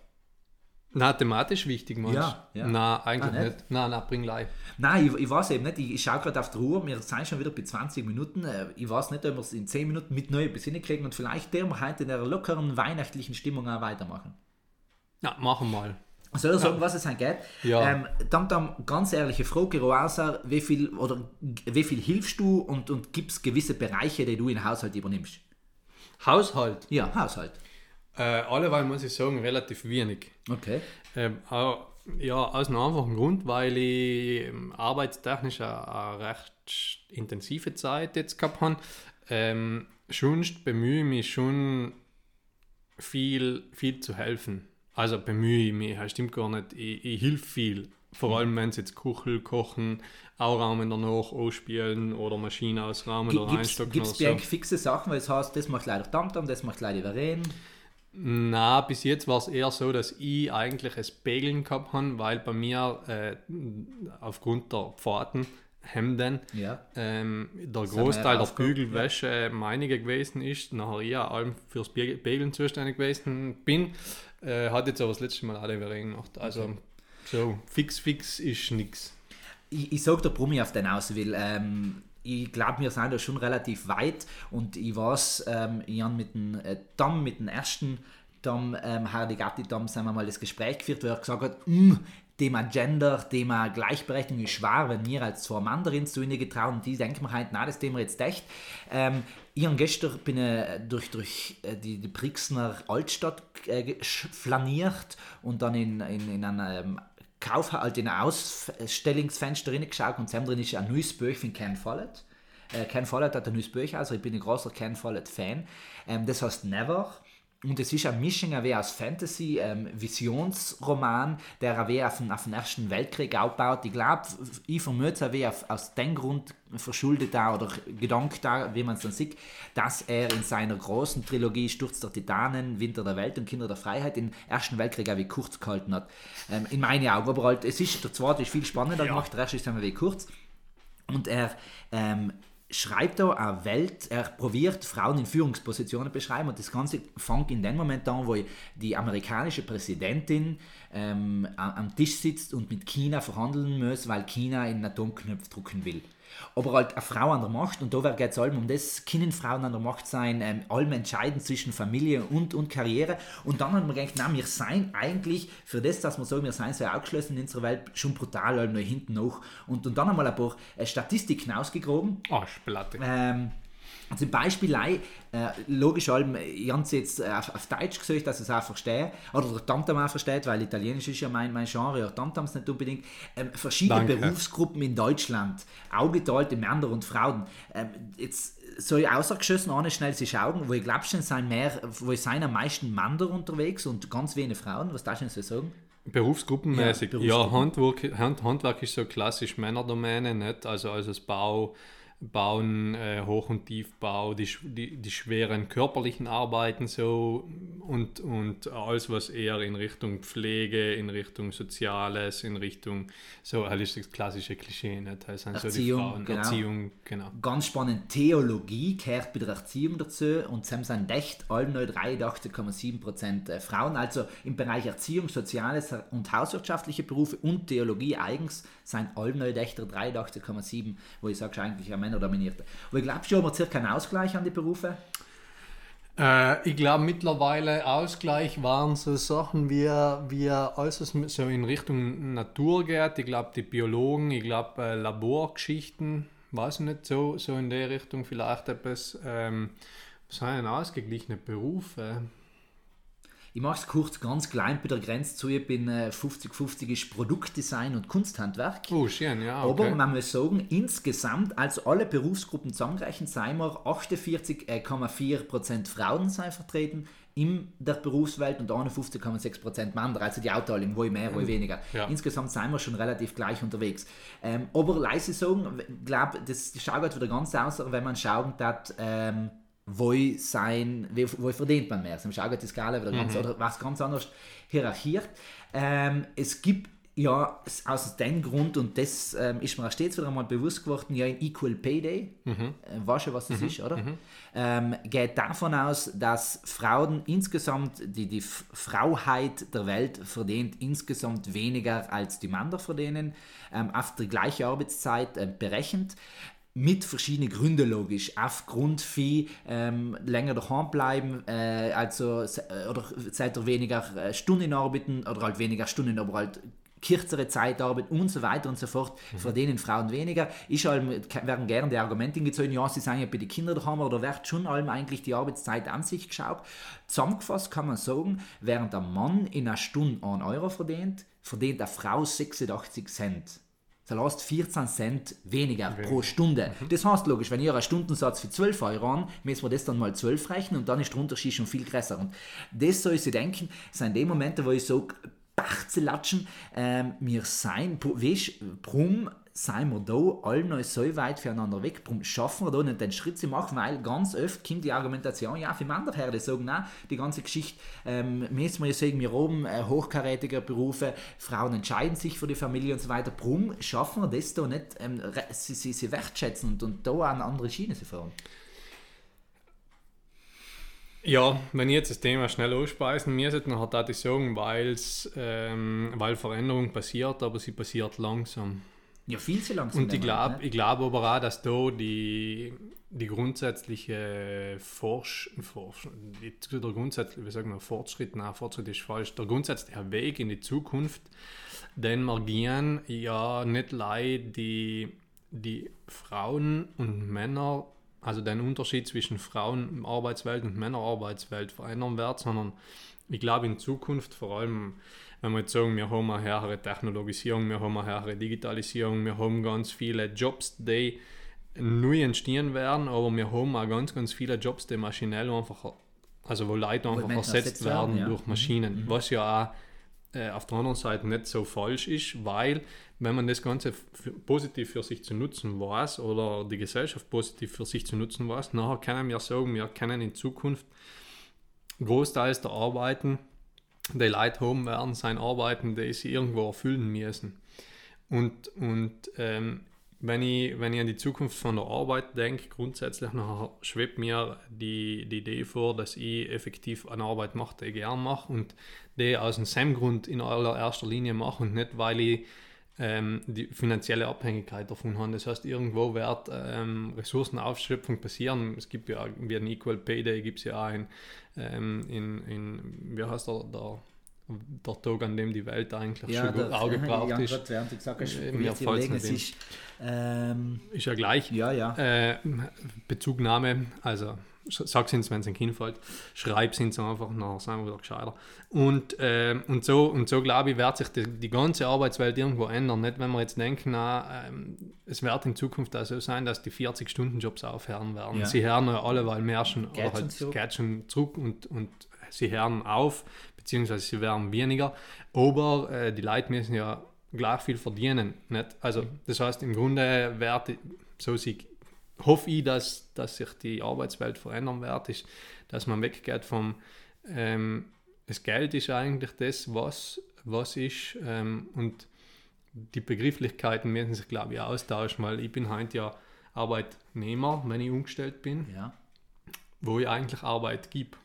Na, thematisch wichtig, meinst Ja, ja. Na, eigentlich Ah, nicht? nicht. Na, na, bring live. Nein, ich, ich weiß eben nicht. Ich, ich schaue gerade auf die Uhr. Wir sind schon wieder bei 20 Minuten. Äh, Ich weiß nicht, ob wir es in 10 Minuten mit neu etwas hinkriegen und vielleicht werden wir heute in der lockeren weihnachtlichen Stimmung auch weitermachen. Na, machen wir mal. Soll ich sagen, was es angeht? Ja. Ähm, dann, dann ganz ehrliche Frage, Roasa, wie viel, oder, wie viel hilfst du und, und gibt es gewisse Bereiche, die du im Haushalt übernimmst? Haushalt. Ja, Haushalt. Äh, alleweil muss ich sagen, relativ wenig. Okay. Ähm, auch, ja, aus einem einfachen Grund, weil ich ähm, arbeitstechnisch eine, eine recht intensive Zeit jetzt gehabt habe. Ähm, sonst bemühe ich mich schon viel, viel zu helfen. Also bemühe ich mich, das stimmt gar nicht. Ich, ich hilf viel. Vor allem, wenn es jetzt Kuchel kochen, Aurahmen danach ausspielen oder Maschine ausrahmen oder Gibt einstocken es so. fixe Sachen, weil es heißt, das macht leider Tamtam, das macht leider Veren? Na, bis jetzt war es eher so, dass ich eigentlich es Pegeln gehabt habe, weil bei mir äh, aufgrund der Pforten, Hemden, Ja. ähm, der wir Großteil der Bügelwäsche meinige gewesen ist, nachher ich ja allem fürs Pegeln zuständig gewesen bin, äh, hat jetzt aber das letzte Mal alle Veren gemacht. Also so, fix, fix ist nichts. Ich, ich sage der Brummi auf den aus, weil ähm, ich glaube, wir sind da schon relativ weit und ich weiß, ähm, ich habe mit dem äh, Damm, mit dem ersten Damm, ähm, Hardy Gatti Damm, sind wir mal das Gespräch geführt, wo er gesagt hat, "Mm, Thema Gender, Thema Gleichberechtigung ist schwer, wenn wir als zwei darin zu ihnen getrauen und die denken mir halt, na, das Thema jetzt echt. Ähm, ich habe gestern bin, äh, durch, durch äh, die, die Brixner Altstadt äh, flaniert und dann in, in, in einer ähm, Kauf, halt in ein Ausstellungsfenster reingeschaut und drin ist ein neues Buch von Ken Follett. Äh, Ken Follett hat ein neues Buch, also ich bin ein großer Ken Follett-Fan. Ähm, das heißt Never. Und es ist eine Mischung aus Fantasy, ähm, Visionsroman, der auf den, auf den Ersten Weltkrieg aufbaut. Ich glaube, ich vermute es aus dem Grund verschuldet da oder gedankt da, wie man es dann sieht, dass er in seiner großen Trilogie Sturz der Titanen, Winter der Welt und Kinder der Freiheit den Ersten Weltkrieg auch wie kurz gehalten hat. Ähm, in meinen Augen. Aber halt, es ist, der zweite ist viel spannender gemacht, der erste ist einmal wie kurz. Und er ähm, schreibt da eine Welt, er probiert Frauen in Führungspositionen beschreiben und das Ganze fängt in dem Moment an, wo die amerikanische Präsidentin ähm, am Tisch sitzt und mit China verhandeln muss, weil China einen Atomknopf drücken will. Aber halt eine Frau an der Macht, und da geht es allem um das, können Frauen an der Macht sein, ähm, allem entscheiden zwischen Familie und, und Karriere. Und dann haben wir gedacht, nein, wir seien eigentlich, für das, dass wir sagen, wir seien so ausgeschlossen in unserer Welt, schon brutal allem noch hinten noch. Und, und dann haben wir ein paar äh, Statistiken ausgegraben, Arschplatte. ähm, Also im Beispiel, äh, logisch, allem, ich habe es jetzt auf, auf Deutsch gesagt, dass ich es auch verstehe, oder der Tamtam auch versteht, weil Italienisch ist ja mein, mein Genre, ja Tamtams nicht unbedingt. Ähm, verschiedene Danke. Berufsgruppen in Deutschland, augeteilte Männer und Frauen. Ähm, jetzt soll ich außergeschossen ohne schnell sich schauen, wo ich glaube schon sind mehr, wo sind am meisten Männer unterwegs und ganz wenige Frauen, was darfst du denn so sagen? Berufsgruppenmäßig. Ja, Ja, Berufsgruppen. Handwerk, Hand, Handwerk ist so klassisch Männerdomäne, nicht? Also, also das Bau, Bauen, äh, Hoch- und Tiefbau, die, die, die schweren körperlichen Arbeiten so und, und alles, was eher in Richtung Pflege, in Richtung Soziales, in Richtung, so halt ist das klassische Klischee, nicht? Das sind so die Erziehung, Frauen, genau. Erziehung, genau. Ganz spannend, Theologie gehört bei der Erziehung dazu und sie sind echt alle nur 83,7% äh, Frauen. Also im Bereich Erziehung, Soziales und hauswirtschaftliche Berufe und Theologie eigens sind alle echt 83,7%, wo ich sage, eigentlich ja Männer dominiert. Aber ich glaube schon, haben wir circa einen Ausgleich an die Berufe. Äh, ich glaube mittlerweile Ausgleich waren so Sachen wie, wie alles, was so in Richtung Natur geht. Ich glaube die Biologen, ich glaube äh, Laborgeschichten, weiß ich nicht, so, so in der Richtung vielleicht etwas. Ähm, was sind denn ausgeglichene Berufe? Ich mache es kurz ganz klein bei der Grenze zu. Ich bin äh, 50-50 ist Produktdesign und Kunsthandwerk. Oh, schön, ja. Aber Okay. man muss sagen, insgesamt, also alle Berufsgruppen zusammengerechnet, sind wir 48,4% Frauen sind vertreten in der Berufswelt und 51,6% Männer, also die Aufteilung, wo ich mehr, wo ich weniger. Ja. Insgesamt sind wir schon relativ gleich unterwegs. Ähm, aber leise sagen, ich glaube, das schaut wieder ganz aus, wenn man schauen hat, ähm, wo sein, wo verdient man mehr. Also, schaut die Skala wieder ganz, oder was ganz anders hierarchiert. Ähm, es gibt ja, aus dem Grund, und das ähm, ist mir auch stets wieder einmal bewusst geworden, ja, ein Equal Pay Day, äh, weißt du, was das ist, oder? Ähm, geht davon aus, dass Frauen insgesamt, die, die Frauheit der Welt verdient insgesamt weniger als die Männer verdienen, ähm, auf die gleiche Arbeitszeit äh, berechnet mit verschiedenen Gründen logisch. Aufgrund von ähm, länger daheim bleiben, äh, also äh, oder seid ihr weniger äh, Stunden arbeiten oder halt weniger Stunden, aber halt kürzere Zeit arbeiten und so weiter und so fort, verdienen Frauen weniger. Ich werden gerne die Argumente gezogen, ja, sie sind ja bei den Kindern daheim, oder wird schon allem eigentlich die Arbeitszeit an sich geschaut. Zusammengefasst kann man sagen, während der Mann in einer Stunde 1 Euro verdient, verdient eine Frau 86 Cent. Das heißt 14 Cent weniger pro Stunde. Das heißt logisch, wenn ihr einen Stundensatz für 12 Euro an, müssen wir das dann mal 12 rechnen und dann ist der Unterschied schon viel größer. Und das soll sie denken, sind die Momente, wo ich sage, Bachzelatschen, ähm, wir sein, weißt drum seien wir da alle noch so weit voneinander weg, drum schaffen wir da nicht den Schritt zu machen, weil ganz oft kommt die Argumentation, ja, für Männer her, die sagen, nein, die ganze Geschichte, ähm, müssen wir ja sagen, wir oben äh, hochkarätige Berufe, Frauen entscheiden sich für die Familie und so weiter, drum schaffen wir das da nicht, ähm, sie, sie, sie wertschätzen und, und da eine andere Schiene zu fahren. Ja, wenn ich jetzt das Thema schnell ausspeisen müsste, dann hat das sagen, weil's, ähm, weil Veränderung passiert, aber sie passiert langsam. Ja, viel zu langsam. Und ich glaube ich glaub aber auch, dass da die, die grundsätzliche Forsch, Forsch, der grundsätzliche, wie sagen wir, Fortschritt, nein, Fortschritt ist falsch, der grundsätzliche Weg in die Zukunft, den wir gehen, ja nicht leid die, die Frauen und Männer, also den Unterschied zwischen Frauen-Arbeitswelt und Männer-Arbeitswelt verändern wird, sondern ich glaube in Zukunft vor allem, wenn wir jetzt sagen, wir haben eine höhere Technologisierung, wir haben eine höhere Digitalisierung, wir haben ganz viele Jobs, die neu entstehen werden, aber wir haben auch ganz, ganz viele Jobs, die maschinell einfach, also wo Leute einfach Menschen ersetzt ersetzt werden werden, ja. durch Maschinen, was ja auch äh, auf der anderen Seite nicht so falsch ist, weil wenn man das Ganze positiv für sich zu nutzen weiß oder die Gesellschaft positiv für sich zu nutzen weiß, nachher können wir sagen, wir können in Zukunft großteils der Arbeiten, die Leute haben werden, sein Arbeiten, die sie irgendwo erfüllen müssen. Und, und ähm, wenn, ich, wenn ich an die Zukunft von der Arbeit denke, grundsätzlich schwebt mir die, die Idee vor, dass ich effektiv eine Arbeit mache, die ich gern mache und die aus dem Grund in allererster Linie mache und nicht, weil ich ähm, die finanzielle Abhängigkeit davon habe. Das heißt, irgendwo wird ähm, Ressourcenausschöpfung passieren. Es gibt ja wie ein Equal Pay Day, gibt es ja auch in, ähm, in, in, wie heißt der, der der Tag, an dem die Welt eigentlich Ja, schon der, auch gebraucht ja, ist. du gesagt hast, Äh, mir überlegen, es ist, ähm, Ist ja gleich. ja, ja. Äh, Bezugnahme, also sag es wenn es ein Kind fällt, schreib es einfach, nachher sind wir wieder gescheiter. Und, ähm, und so, und so glaube ich, wird sich die, die ganze Arbeitswelt irgendwo ändern. Nicht, wenn wir jetzt denken, na, ähm, es wird in Zukunft auch so sein, dass die 40-Stunden-Jobs aufhören werden. Ja. Sie hören ja alle, weil mehr schon, Geht oder halt, zurück. geht schon zurück und, und sie hören auf, beziehungsweise sie werden weniger. Aber äh, die Leute müssen ja gleich viel verdienen. Nicht? Also, das heißt, im Grunde werde so sie hoffe ich, dass, dass sich die Arbeitswelt verändern wird, ist, dass man weggeht vom ähm, das Geld ist eigentlich das, was, was ist ähm, und die Begrifflichkeiten müssen sich, glaube ich, austauschen, weil ich bin heute ja Arbeitnehmer, wenn ich umgestellt bin, ja. wo ich eigentlich Arbeit gebe.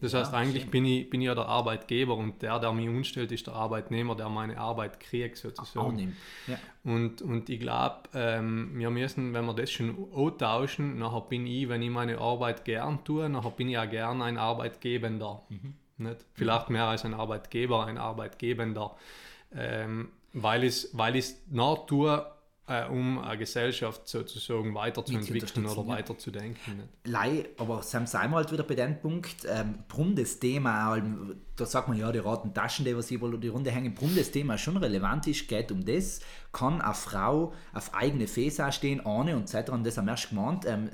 Das heißt, ja, eigentlich bin ich, bin ich ja der Arbeitgeber und der, der mich umstellt, ist der Arbeitnehmer, der meine Arbeit kriegt, sozusagen. Ja. Und, und ich glaube, ähm, wir müssen, wenn wir das schon austauschen, nachher bin ich, wenn ich meine Arbeit gern tue, nachher bin ich auch gern ein Arbeitgebender. Nicht? Vielleicht mehr als ein Arbeitgeber, ein Arbeitgebender. Ähm, weil ich es weil ich's nach tue, äh, um eine Gesellschaft sozusagen weiterzuentwickeln oder ja. weiterzudenken. Lei, aber Sam sind wir halt wieder bei dem Punkt, ähm, drum das Thema, ähm, da sagt man ja, die roten Taschen, die was über die Runde hängen, drum das Thema schon relevant ist, geht um das, kann eine Frau auf eigene Fäße stehen, ohne und etc. Und das wir erst gemeint, ähm,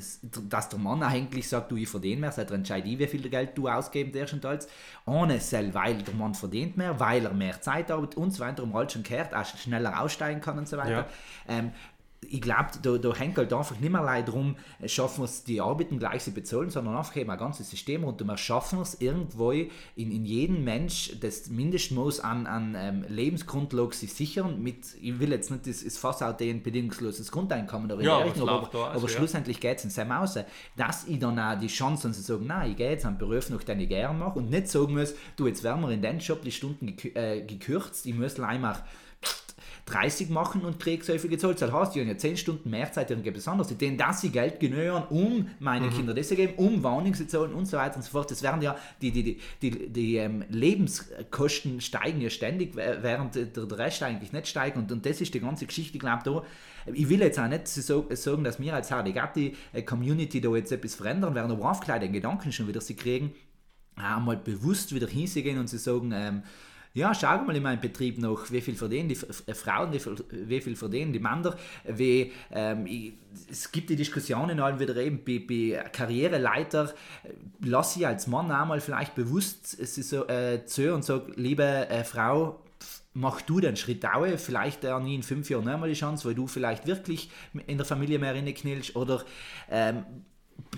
dass der Mann eigentlich sagt, du, ich verdiene mehr, seit entscheide ich, wie viel Geld du ausgeben darfst und alles, ohne sel, weil der Mann verdient mehr, weil er mehr Zeit arbeitet und so weiter, um halt schon gehört, auch schneller aussteigen kann und so weiter. Ja. Ähm, ich glaube, da, da hängt halt einfach nicht mehr allein darum, äh, schaffen wir es, die Arbeiten gleich zu bezahlen, sondern einfach eben ein ganzes System rund um. Schaffen wir es irgendwo in, in jedem Mensch das Mindestmaß an, an ähm, Lebensgrundlage sich sichern. Mit, ich will jetzt nicht das, das Fass auch den bedingungsloses Grundeinkommen oder in Ja, der aber aber, also, aber ja. schlussendlich geht es in seinem Haus, dass ich dann auch die Chance habe, zu sagen, nein, ich gehe jetzt einen Beruf nach, den ich gerne mache und nicht sagen muss, du, jetzt werden wir in den Job die Stunden äh, gekürzt, ich muss einmal 30 machen und kriege so viel gezahlt. Das heißt, ich habe ja 10 Stunden mehr Zeit, irgendetwas anderes. Denen, dass sie Geld genügen, um meinen Kindern das zu geben, um Wohnungen zu zahlen und so weiter und so fort. Das werden ja, die, die, die, die, die ähm, Lebenskosten steigen ja ständig, wä- während der, der Rest eigentlich nicht steigt. Und, und das ist die ganze Geschichte, ich glaube, da, ich will jetzt auch nicht so, sagen, dass wir als HD Gatti äh, Community da jetzt etwas verändern werden, aber einfach gleich den Gedanken schon wieder sie kriegen, auch mal bewusst wieder hinzugehen und zu sagen, ähm, ja, schau mal in meinem Betrieb nach, wie viel verdienen die äh, Frauen, wie viel, wie viel verdienen die Männer, wie, ähm, ich, es gibt die Diskussionen halt wieder eben bei, bei Karriereleiter, äh, lass ich als Mann auch mal vielleicht bewusst so, äh, zu und sage, liebe äh, Frau, mach du den Schritt auch, vielleicht äh, nie in fünf Jahren noch mal die Chance, weil du vielleicht wirklich in der Familie mehr reinknillst oder ähm,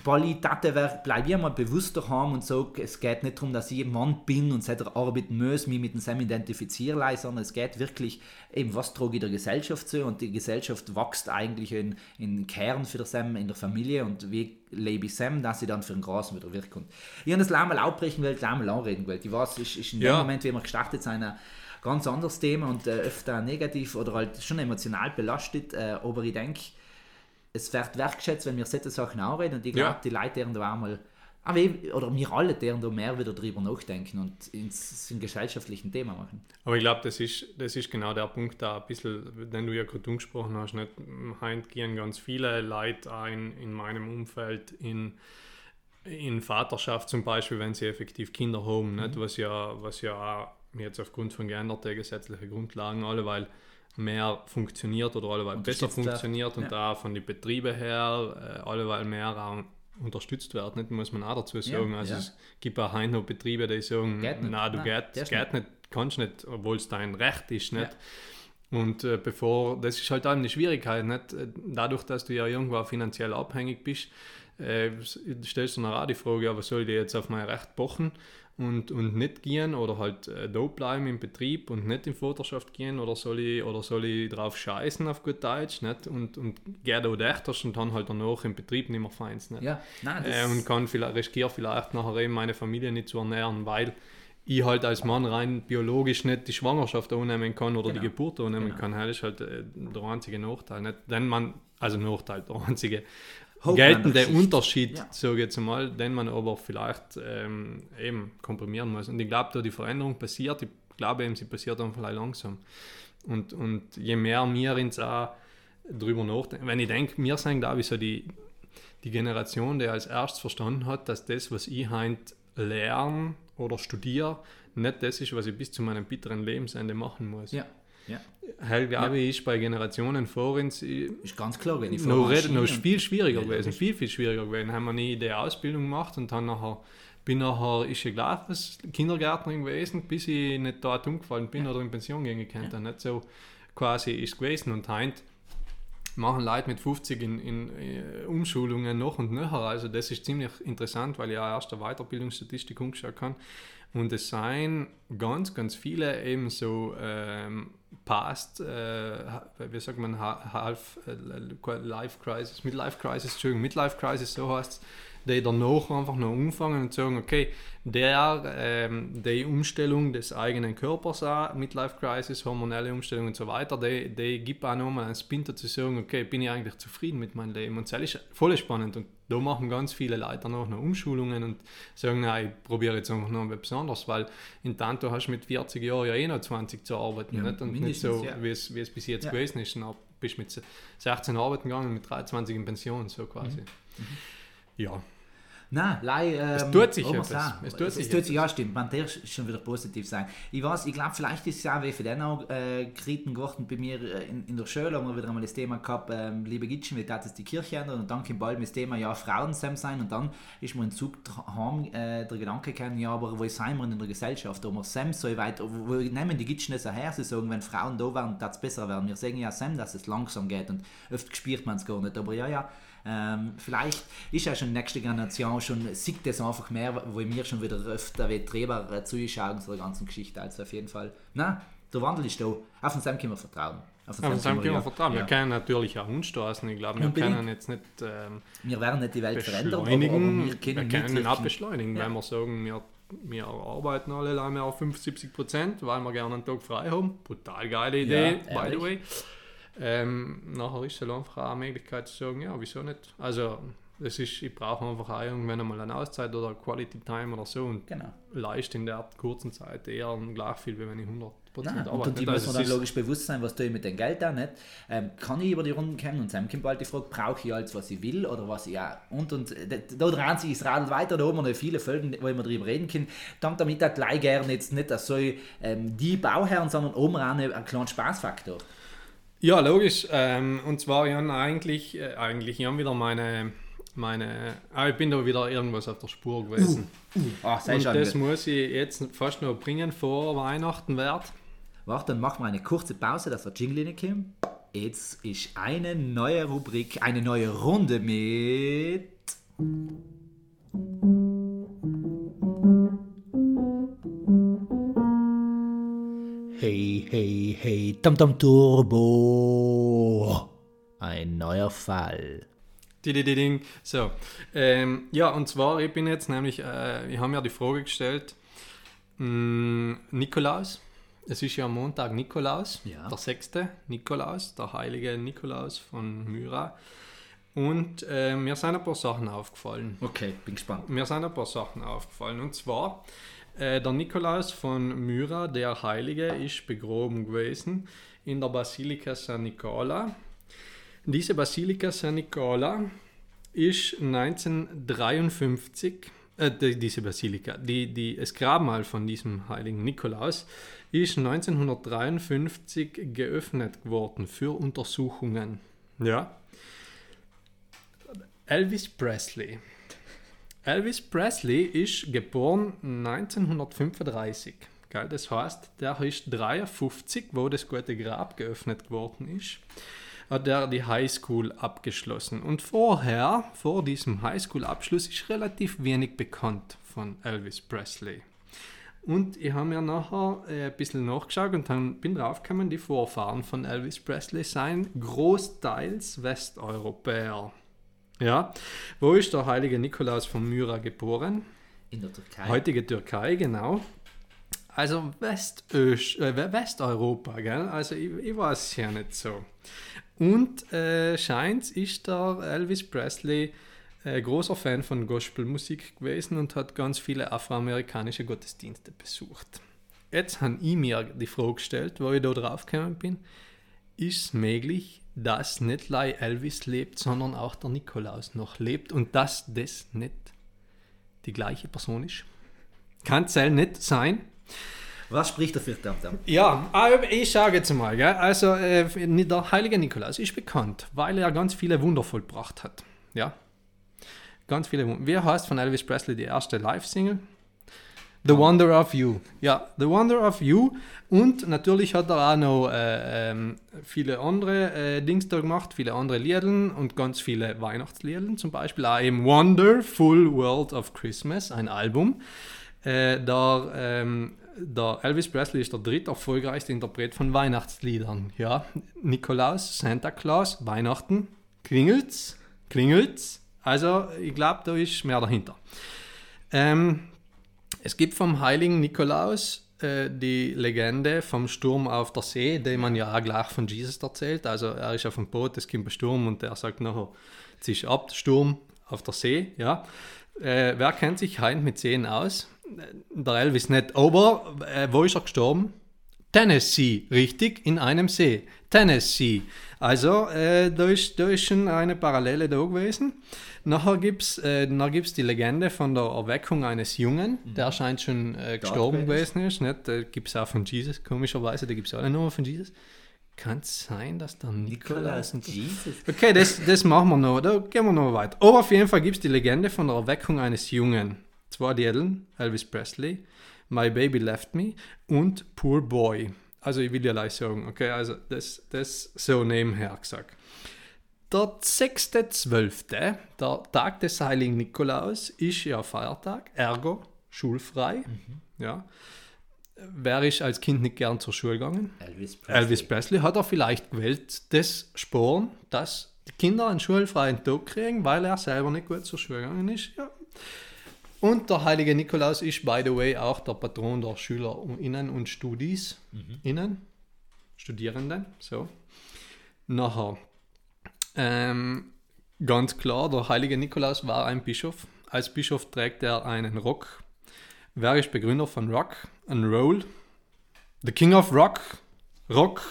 Bali, Tate, bleib ich mal bewusster haben und sag, es geht nicht darum, dass ich ein Mann bin und seit arbeiten muss, mich mit dem Sam identifizieren sondern es geht wirklich eben, was trage ich der Gesellschaft zu und die Gesellschaft wächst eigentlich in, in Kern für den Sam in der Familie und wie lebe ich Sam, dass sie dann für den Großen wieder wirkt. Und ich habe das gleich mal aufbrechen will, gleich mal anreden will. Ich weiß, es ist in Ja. dem Moment, wie wir gestartet sind, ein ganz anderes Thema und äh, öfter negativ oder halt schon emotional belastet, äh, aber ich denke, es wird wertgeschätzt, wenn wir solche Sachen anreden und ich glaube, Ja. die Leute deren da auch mal, aber eben- oder wir alle deren da mehr wieder drüber nachdenken und ins, ins gesellschaftlichen Thema machen. Aber ich glaube, das ist, das ist genau der Punkt, da ein bisschen, den du ja gerade angesprochen hast. Nicht? Heute gehen ganz viele Leute ein in meinem Umfeld in, in Vaterschaft zum Beispiel, wenn sie effektiv Kinder haben, nicht? Was, ja, was ja auch jetzt aufgrund von geänderten gesetzlichen Grundlagen alleweil mehr funktioniert oder alleweil besser funktioniert und Ja. auch von den Betrieben her äh, alleweil mehr auch unterstützt wird, nicht? muss man auch dazu sagen. also ja. es gibt auch heute noch Betriebe, die sagen, na du Nein, geht, geht nicht, kannst nicht, obwohl es dein Recht ist, nicht? Und äh, bevor, das ist halt auch eine Schwierigkeit, nicht? Äh, Dadurch, dass du ja irgendwo finanziell abhängig bist, äh, stellst du dann auch die Frage, was soll ich jetzt auf mein Recht pochen und, und nicht gehen oder halt äh, da bleiben im Betrieb und nicht in Vaterschaft gehen oder soll ich, oder soll ich drauf scheißen auf gut Deutsch, nicht? Und, und gehe da dächterst und dann halt danach im Betrieb nicht mehr feins, nicht? Ja, nein, äh, und kann vielleicht, riskiere vielleicht nachher eben meine Familie nicht zu ernähren, weil ich halt als Mann rein biologisch nicht die Schwangerschaft annehmen kann oder Genau. die Geburt annehmen Genau. kann. Das ist halt äh, der einzige Nachteil. Nicht? Denn man, also Nachteil, der einzige geltende. Unterschied, Ja. sage ich jetzt mal, den man aber vielleicht ähm, eben komprimieren muss. Und ich glaube, da die Veränderung passiert, ich glaube eben, sie passiert dann vielleicht langsam. Und, und je mehr wir uns auch drüber nachdenken, wenn ich denke, wir sind, glaube ich, so die, die Generation, die als erstes verstanden hat, dass das, was ich heint lerne oder studiere, nicht das ist, was ich bis zu meinem bitteren Lebensende machen muss. Ja, ja. Glaube ich, ist bei Generationen vor uns äh, Ist ganz klar, wenn ich noch, red- noch viel schwieriger Ja, gewesen, viel, viel schwieriger gewesen. Haben wir nie die Ausbildung gemacht und dann nachher bin nachher, ist ja gleich Kindergärtnerin gewesen, bis ich nicht dort umgefallen bin oder in Pension gehen könnte. Nicht so quasi ist gewesen und heint machen Leute mit 50 in, in äh, Umschulungen noch und nöcher. Also das ist ziemlich interessant, weil ich auch erst eine Weiterbildungsstatistik umgeschaut habe. Und es seien ganz, ganz viele eben so ähm, past, äh, wie sagt man, ha- half äh, life crisis, midlife crisis, Entschuldigung, midlife crisis, so heißt es, die danach einfach noch umfangen und sagen, okay, der, ähm, die Umstellung des eigenen Körpers auch, Midlife Crisis, hormonelle Umstellung und so weiter, die, die gibt auch nochmal einen Spin dazu sagen, okay, bin ich eigentlich zufrieden mit meinem Leben? Und das ist voll spannend und da machen ganz viele Leute noch Umschulungen und sagen, nein, ich probiere jetzt einfach noch etwas anderes, weil in Tanto hast du mit 40 Jahren ja eh noch 20 zu arbeiten Ja, nicht? und nicht so, ja. wie, es, wie es bis jetzt Ja. gewesen ist. Und dann bist du mit 16 arbeiten gegangen, mit 23 in Pension, so quasi. Mhm. Ja. Nein, lei, ähm, Es tut sich mal etwas. Es tut es, sich es tut sich, ja stimmt, man darf schon wieder positiv sein. Ich weiß, ich glaube, vielleicht ist es auch wie für den auch äh, Kriten geworden bei mir äh, in, in der Schule, haben wir wieder einmal das Thema gehabt, ähm, liebe Gitschen, wie das die Kirche ändern? Und dann kommt bald das Thema, ja, Frauen sein. Und dann ist mir ein Zug heim, äh, der Gedanke gekommen, ja, aber wo sind wir in der Gesellschaft, wo wir Sam so weit, wo nehmen die Gitschen das her, sie sagen, wenn Frauen da wären, das besser werden. Wir sagen ja Sam, dass es langsam geht. Und oft spürt man es gar nicht, aber ja, ja, ähm, vielleicht ist ja schon die nächste Generation schon, sieht das einfach mehr, wo wir schon wieder öfter wie Treber äh, zuschauen zu der ganzen Geschichte. Also auf jeden Fall, na, der Wandel ist da. Auf den Sam können wir vertrauen. Auf den Aber Sam Sam können wir ja- vertrauen. Wir ja. können natürlich auch umstoßen. Ich glaube, wir Unbedingt. können jetzt nicht ähm, Wir werden nicht die Welt verändern, aber, aber wir Wir können können ihn mitwirken. auch beschleunigen, Ja. wenn wir sagen, wir, wir arbeiten alle lange auf 50 Prozent, weil wir gerne einen Tag frei haben. Brutal geile Idee, Ja, by the way. Ähm, nachher ist es einfach auch eine Möglichkeit zu sagen, ja, wieso nicht? Also, das ist, ich brauche einfach auch irgendwann einmal eine Auszeit oder Quality Time oder so und Genau. leiste in der kurzen Zeit eher gleich viel, wie wenn ich 100 Prozent arbeite. und die Also, müssen wir es dann logisch bewusst sein, was tue ich mit dem Geld da nicht. Ähm, kann ich über die Runden kommen und Sam kommt bald die Frage, brauche ich alles, was ich will oder was ich ja und und äh, da, dreht sich das Radl weiter, da haben wir noch viele Folgen, wo wir darüber reden können. Dann damit auch gleich gerne jetzt nicht so ähm, die Bauherren, sondern auch mal einen, einen kleinen Spaßfaktor. Ja, logisch. Ähm, und zwar, Jan, eigentlich, äh, eigentlich, ich habe wieder meine, meine, ah, ich bin da wieder irgendwas auf der Spur gewesen. Ah, sehr und schön. das muss ich jetzt fast noch bringen vor Weihnachten wert. Warte, dann machen wir eine kurze Pause, dass der Jingle reinkommt. Jetzt ist eine neue Rubrik, eine neue Runde mit. Hey, hey, hey, Tam Tam Turbo. Ein neuer Fall. So, ähm, ja, und zwar, ich bin jetzt nämlich, äh, ich habe mir die Frage gestellt, mh, Nikolaus, es ist ja am Montag Nikolaus, Ja. der sechste Nikolaus, der heilige Nikolaus von Myra. Und äh, mir sind ein paar Sachen aufgefallen. Okay, bin gespannt. Mir sind ein paar Sachen aufgefallen. Und zwar, äh, der Nikolaus von Myra, der Heilige, ist begraben gewesen in der Basilika San Nicola. Diese Basilika San Nicola ist 1953, äh, die, diese Basilika, die, die, das Grabmal von diesem heiligen Nikolaus ist 1953 geöffnet worden für Untersuchungen. Ja. Elvis Presley. Elvis Presley ist geboren 1935. Gell? Das heißt, der ist 53, wo das gute Grab geöffnet worden ist, hat er die Highschool abgeschlossen. Und vorher, vor diesem Highschool-Abschluss, ist relativ wenig bekannt von Elvis Presley. Und ich habe mir nachher äh, ein bisschen nachgeschaut und dann bin draufgekommen, die Vorfahren von Elvis Presley seien großteils Westeuropäer. Ja, wo ist der heilige Nikolaus von Myra geboren? In der Türkei. Heutige Türkei, genau. Also Westöst, äh, Westeuropa, gell? Also ich, ich weiß es ja nicht so. Und äh, scheint ist der Elvis Presley äh, großer Fan von Gospelmusik gewesen und hat ganz viele afroamerikanische Gottesdienste besucht. Jetzt habe ich mir die Frage gestellt, wo ich da drauf gekommen bin, ist es möglich, dass nicht nur Elvis lebt, sondern auch der Nikolaus noch lebt und dass das nicht die gleiche Person ist? Kann es nicht sein? Was spricht dafür? Ja, aber ich sage jetzt mal, gell? also äh, der heilige Nikolaus ist bekannt, weil er ganz viele Wunder vollbracht hat. Ja, ganz viele Wunder. Wie heißt von Elvis Presley die erste Live-Single? The Wonder of You. Ja, The Wonder of You. Und natürlich hat er auch noch äh, ähm, viele andere äh, Dings da gemacht, viele andere Lieder und ganz viele Weihnachtslieder. Zum Beispiel auch im Wonderful World of Christmas, ein Album. Äh, der, ähm, der Elvis Presley ist der dritt erfolgreichste Interpret von Weihnachtsliedern. Ja, Nikolaus, Santa Claus, Weihnachten, klingelt's, klingelt's. Also ich glaube, da ist mehr dahinter. Ähm, es gibt vom heiligen Nikolaus äh, die Legende vom Sturm auf der See, die man ja auch gleich von Jesus erzählt. Also er ist auf dem Boot, es kommt ein Sturm und er sagt nachher, ziehst ab, Sturm auf der See. Ja. Äh, wer kennt sich heim mit Seen aus? Der Elvis nicht. Aber äh, wo ist er gestorben? Tennessee, richtig, in einem See. Tennessee. Also, äh, da, ist, da ist schon eine Parallele da gewesen. Nachher gibt es äh, die Legende von der Erweckung eines Jungen, mhm. der scheint schon äh, gestorben gewesen ist. Nicht? Da gibt es auch von Jesus, komischerweise, da gibt es auch eine Nummer von Jesus. Kann es sein, dass der Nikolaus... Jesus. Okay, das, das machen wir noch, da gehen wir noch weiter. Aber auf jeden Fall gibt es die Legende von der Erweckung eines Jungen. Zwei Liedern, Elvis Presley, My Baby Left Me und Poor Boy. Also ich will ja gleich sagen, okay, also das, das so nebenher gesagt. Der 6.12., der Tag des heiligen Nikolaus, ist ja Feiertag, ergo schulfrei. Mhm. Ja. Wer ist als Kind nicht gern zur Schule gegangen? Elvis Presley. Elvis Presley hat er vielleicht gewählt, das Sporen, dass die Kinder einen schulfreien Tag kriegen, weil er selber nicht gut zur Schule gegangen ist. Ja. Und der heilige Nikolaus ist, by the way, auch der Patron der SchülerInnen und Studis. Mhm. Innen, Studierenden. So. Nachher, ähm, ganz klar, der heilige Nikolaus war ein Bischof. Als Bischof trägt er einen Rock. Wer ist Begründer von Rock and Roll? The King of Rock. Rock.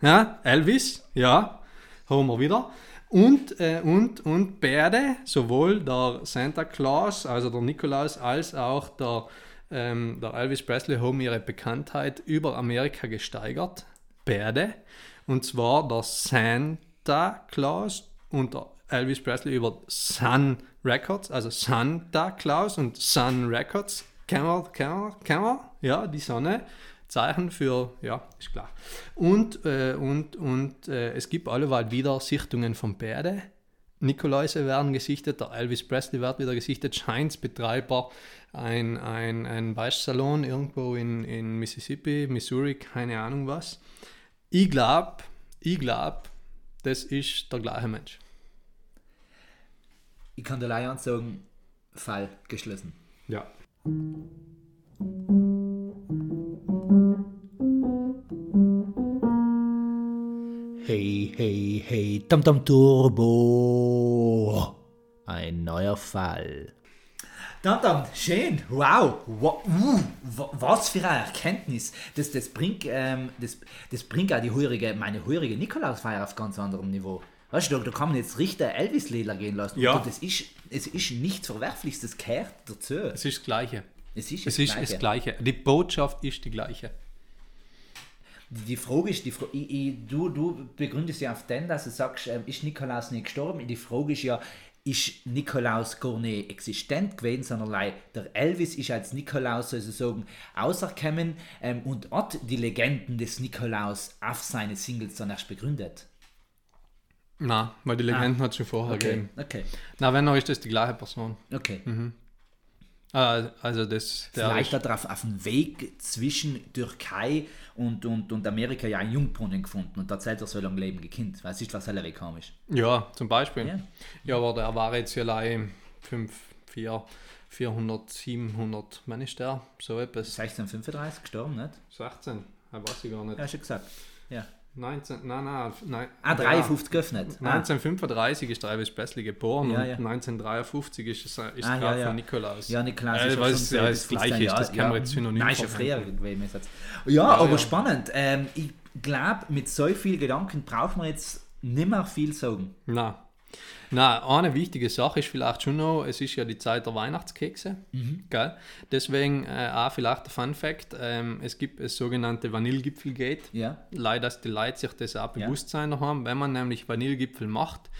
Ja, Elvis. Ja, haben wir wieder. Und, äh, und, und beide, sowohl der Santa Claus, also der Nikolaus, als auch der, ähm, der Elvis Presley haben ihre Bekanntheit über Amerika gesteigert. Beide. Und zwar der Santa Claus und der Elvis Presley über Sun Records, also Santa Claus und Sun Records. Kennen wir, kennen wir, kennen wir? Ja, die Sonne. Zeichen für, ja, ist klar. Und, äh, und, und äh, es gibt alleweil wieder Sichtungen von Pferde. Nikoläuse werden gesichtet, der Elvis Presley wird wieder gesichtet, Scheins Betreiber, ein, ein, ein Weißsalon irgendwo in, in Mississippi, Missouri, keine Ahnung was. Ich glaube, ich glaube, das ist der gleiche Mensch. Ich kann der Leier sagen, Fall geschlossen. Ja. Hey, hey, hey, Tam Tam Turbo. Ein neuer Fall. Tam Tam, schön, wow, wow uh, was für eine Erkenntnis. Das, das, bringt, ähm, das, das bringt auch die heurige, meine heurige Nikolausfeier auf ganz anderem Niveau. Weißt du, da kann man jetzt richtig Elvis-Leder gehen lassen. Ja. Und das ist, es ist nichts Verwerfliches, das gehört dazu. Es ist das Gleiche. Es ist Es das ist Gleiche. das Gleiche. Die Botschaft ist die gleiche. Die Frage ist, die Fra ich, ich, du, du begründest ja auf den, dass du sagst, ähm, ist Nikolaus nicht gestorben? Die Frage ist ja, ist Nikolaus gar nicht existent gewesen, sondern der Elvis ist als Nikolaus sozusagen auserkommen ähm, und hat die Legenden des Nikolaus auf seine Singles dann erst begründet. Na, weil die Legenden hat es schon vorher Ah. Okay, gegeben. okay, Na, wenn auch ist das die gleiche Person. okay. Ah, also das, Vielleicht hat er auf, auf dem Weg zwischen Türkei und, und, und Amerika ja einen Jungbrunnen gefunden und da hat er so lange Leben gekannt. Weißt du, was heller Weg ist? ja, zum Beispiel. Ja. Ja, aber der war jetzt ja leider 5, 4, 400, 700, wann ist der? So etwas. 1635 gestorben, nicht? 16, ich weiß ich gar nicht. Ja, schon gesagt. Ja. 19, nein, nein, nein. Ah, 53 geöffnet. Ah, 1935 ist der Elvis Presley geboren Ja, und ja. 1953 ist es ist Ah, ja, ja. von Nikolaus. Ja, Nikolaus äh, ist weil ja es ja das 15 gleiche ist, das kann man ja. jetzt synonym Nein, ist ja früher gewesen. Ja, aber ja. spannend. Ähm, ich glaube, mit so viel Gedanken braucht man jetzt nicht mehr viel sagen. Na, na, eine wichtige Sache ist vielleicht schon noch, es ist ja die Zeit der Weihnachtskekse, Mhm. gell? Deswegen äh, auch vielleicht der Fun Fact, ähm, es gibt das sogenannte Vanillegipfelgate. Ja. Leider, dass die Leute sich das auch Ja. bewusst sein haben, wenn man nämlich Vanillegipfel macht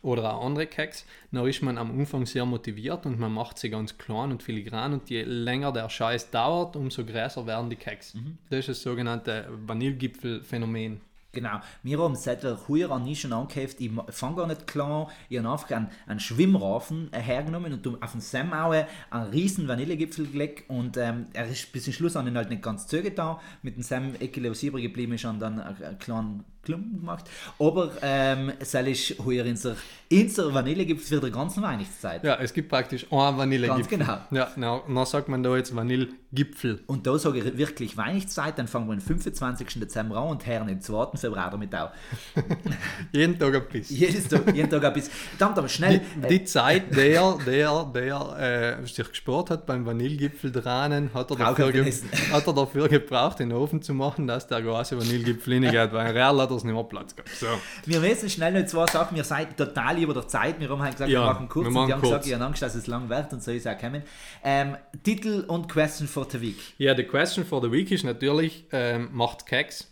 oder auch andere Keks, dann ist man am Anfang sehr motiviert und man macht sie ganz klein und filigran und je länger der Scheiß dauert, umso größer werden die Keks. Mhm. Das ist das sogenannte Vanillegipfel-Phänomen. Genau. Wir haben seit der Heuer an nie schon angeheft, ich fange gar nicht klar, ich habe einfach einen, einen Schwimmrafen äh, hergenommen und auf den Sam auch einen riesen Vanillegipfel gelegt und ähm, er ist bis zum Schluss an den halt nicht ganz zugetan. Mit dem Sam Eckele, was übrig geblieben ist, haben dann einen kleinen Klumpen gemacht. Aber ähm, es ist heuer in der, in der Vanillegipfel für die ganze Weihnachtszeit. Ja, es gibt praktisch einen Vanillegipfel. Ganz genau. Ja, na, dann sagt man da jetzt Vanillegipfel. Und da sage ich wirklich Weihnachtszeit, dann fangen wir am 25. Dezember an und hören am 2. Februar damit auch. Jeden Tag ein bisschen. Jedes Tag, jeden Tag ein bisschen. Verdammt, aber schnell. Die, die Zeit, der, der, der äh, sich gespart hat beim Vanillegipfel dranen, hat er, dafür ge hat er dafür gebraucht, den Ofen zu machen, dass der große Vanillegipfel reingeht, weil ein Real hat er es nicht mehr Platz gehabt. So. Wir müssen schnell noch zwei Sachen. Wir seid total über der Zeit. Wir haben halt gesagt, Ja, wir machen kurz. wir und machen die haben kurz. gesagt, ich habe Angst, dass es lang wird und so ist es auch kommen. Ähm, Titel und Question for the Week. Ja, die Question for the Week ist natürlich, ähm, macht Keks.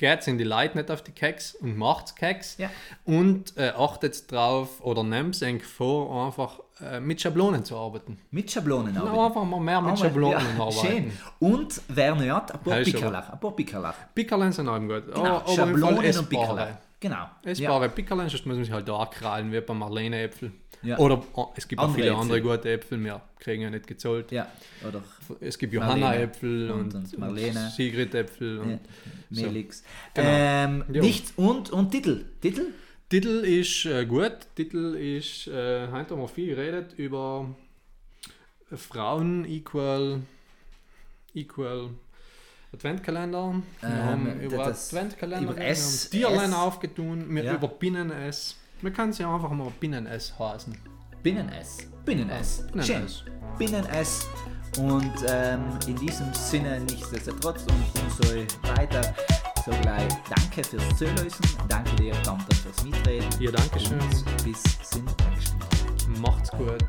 Geht in die Leute nicht auf die Keks und macht Keks. Ja. Und äh, achtet drauf oder nehmt es euch vor, einfach äh, mit Schablonen zu arbeiten. Mit Schablonen Ja, arbeiten. einfach mal mehr mit Aber- Schablonen ja, arbeiten. Schön. Und wer nicht hat, ein paar Pickerlach. Ein paar Pickerlach. Pickerlen sind auch gut. Genau, aber, Schablonen und. Pickerlach. Genau. Essbare Pickerlen, sonst muss man sich halt da krallen, wie bei Marlene-Äpfel. Ja. Oder oh, es gibt auch Andere viele Äpfel. andere gute Äpfel, wir kriegen ja nicht gezahlt. Ja. Oder Es gibt Johanna-Äpfel und- und, Marlene. Sigrid-Äpfel. Und ja, Melix. Genau. Ähm, nichts und, und Titel. Titel? Titel ist äh, gut. Titel ist, äh, heute haben wir viel geredet über Frauen equal, equal Adventkalender. Wir Ähm, haben über das- Adventkalender, über S- wir haben Tierlein S- aufgetun, wir Ja. über Binnen-S. Man kann sie einfach mal Binnen-S heißen. Binnen-S. Binnen-S. Binnen-S. Schön. Binnen-S. Und ähm, in diesem Sinne nichtsdestotrotz und umso weiter so gleich danke fürs Zuhören, danke dir, Tante, fürs Mitreden. Ja, danke schön. Und bis zum nächsten Mal. Macht's gut.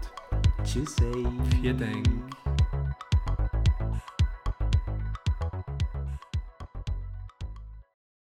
Tschüss. ey. Vielen Dank.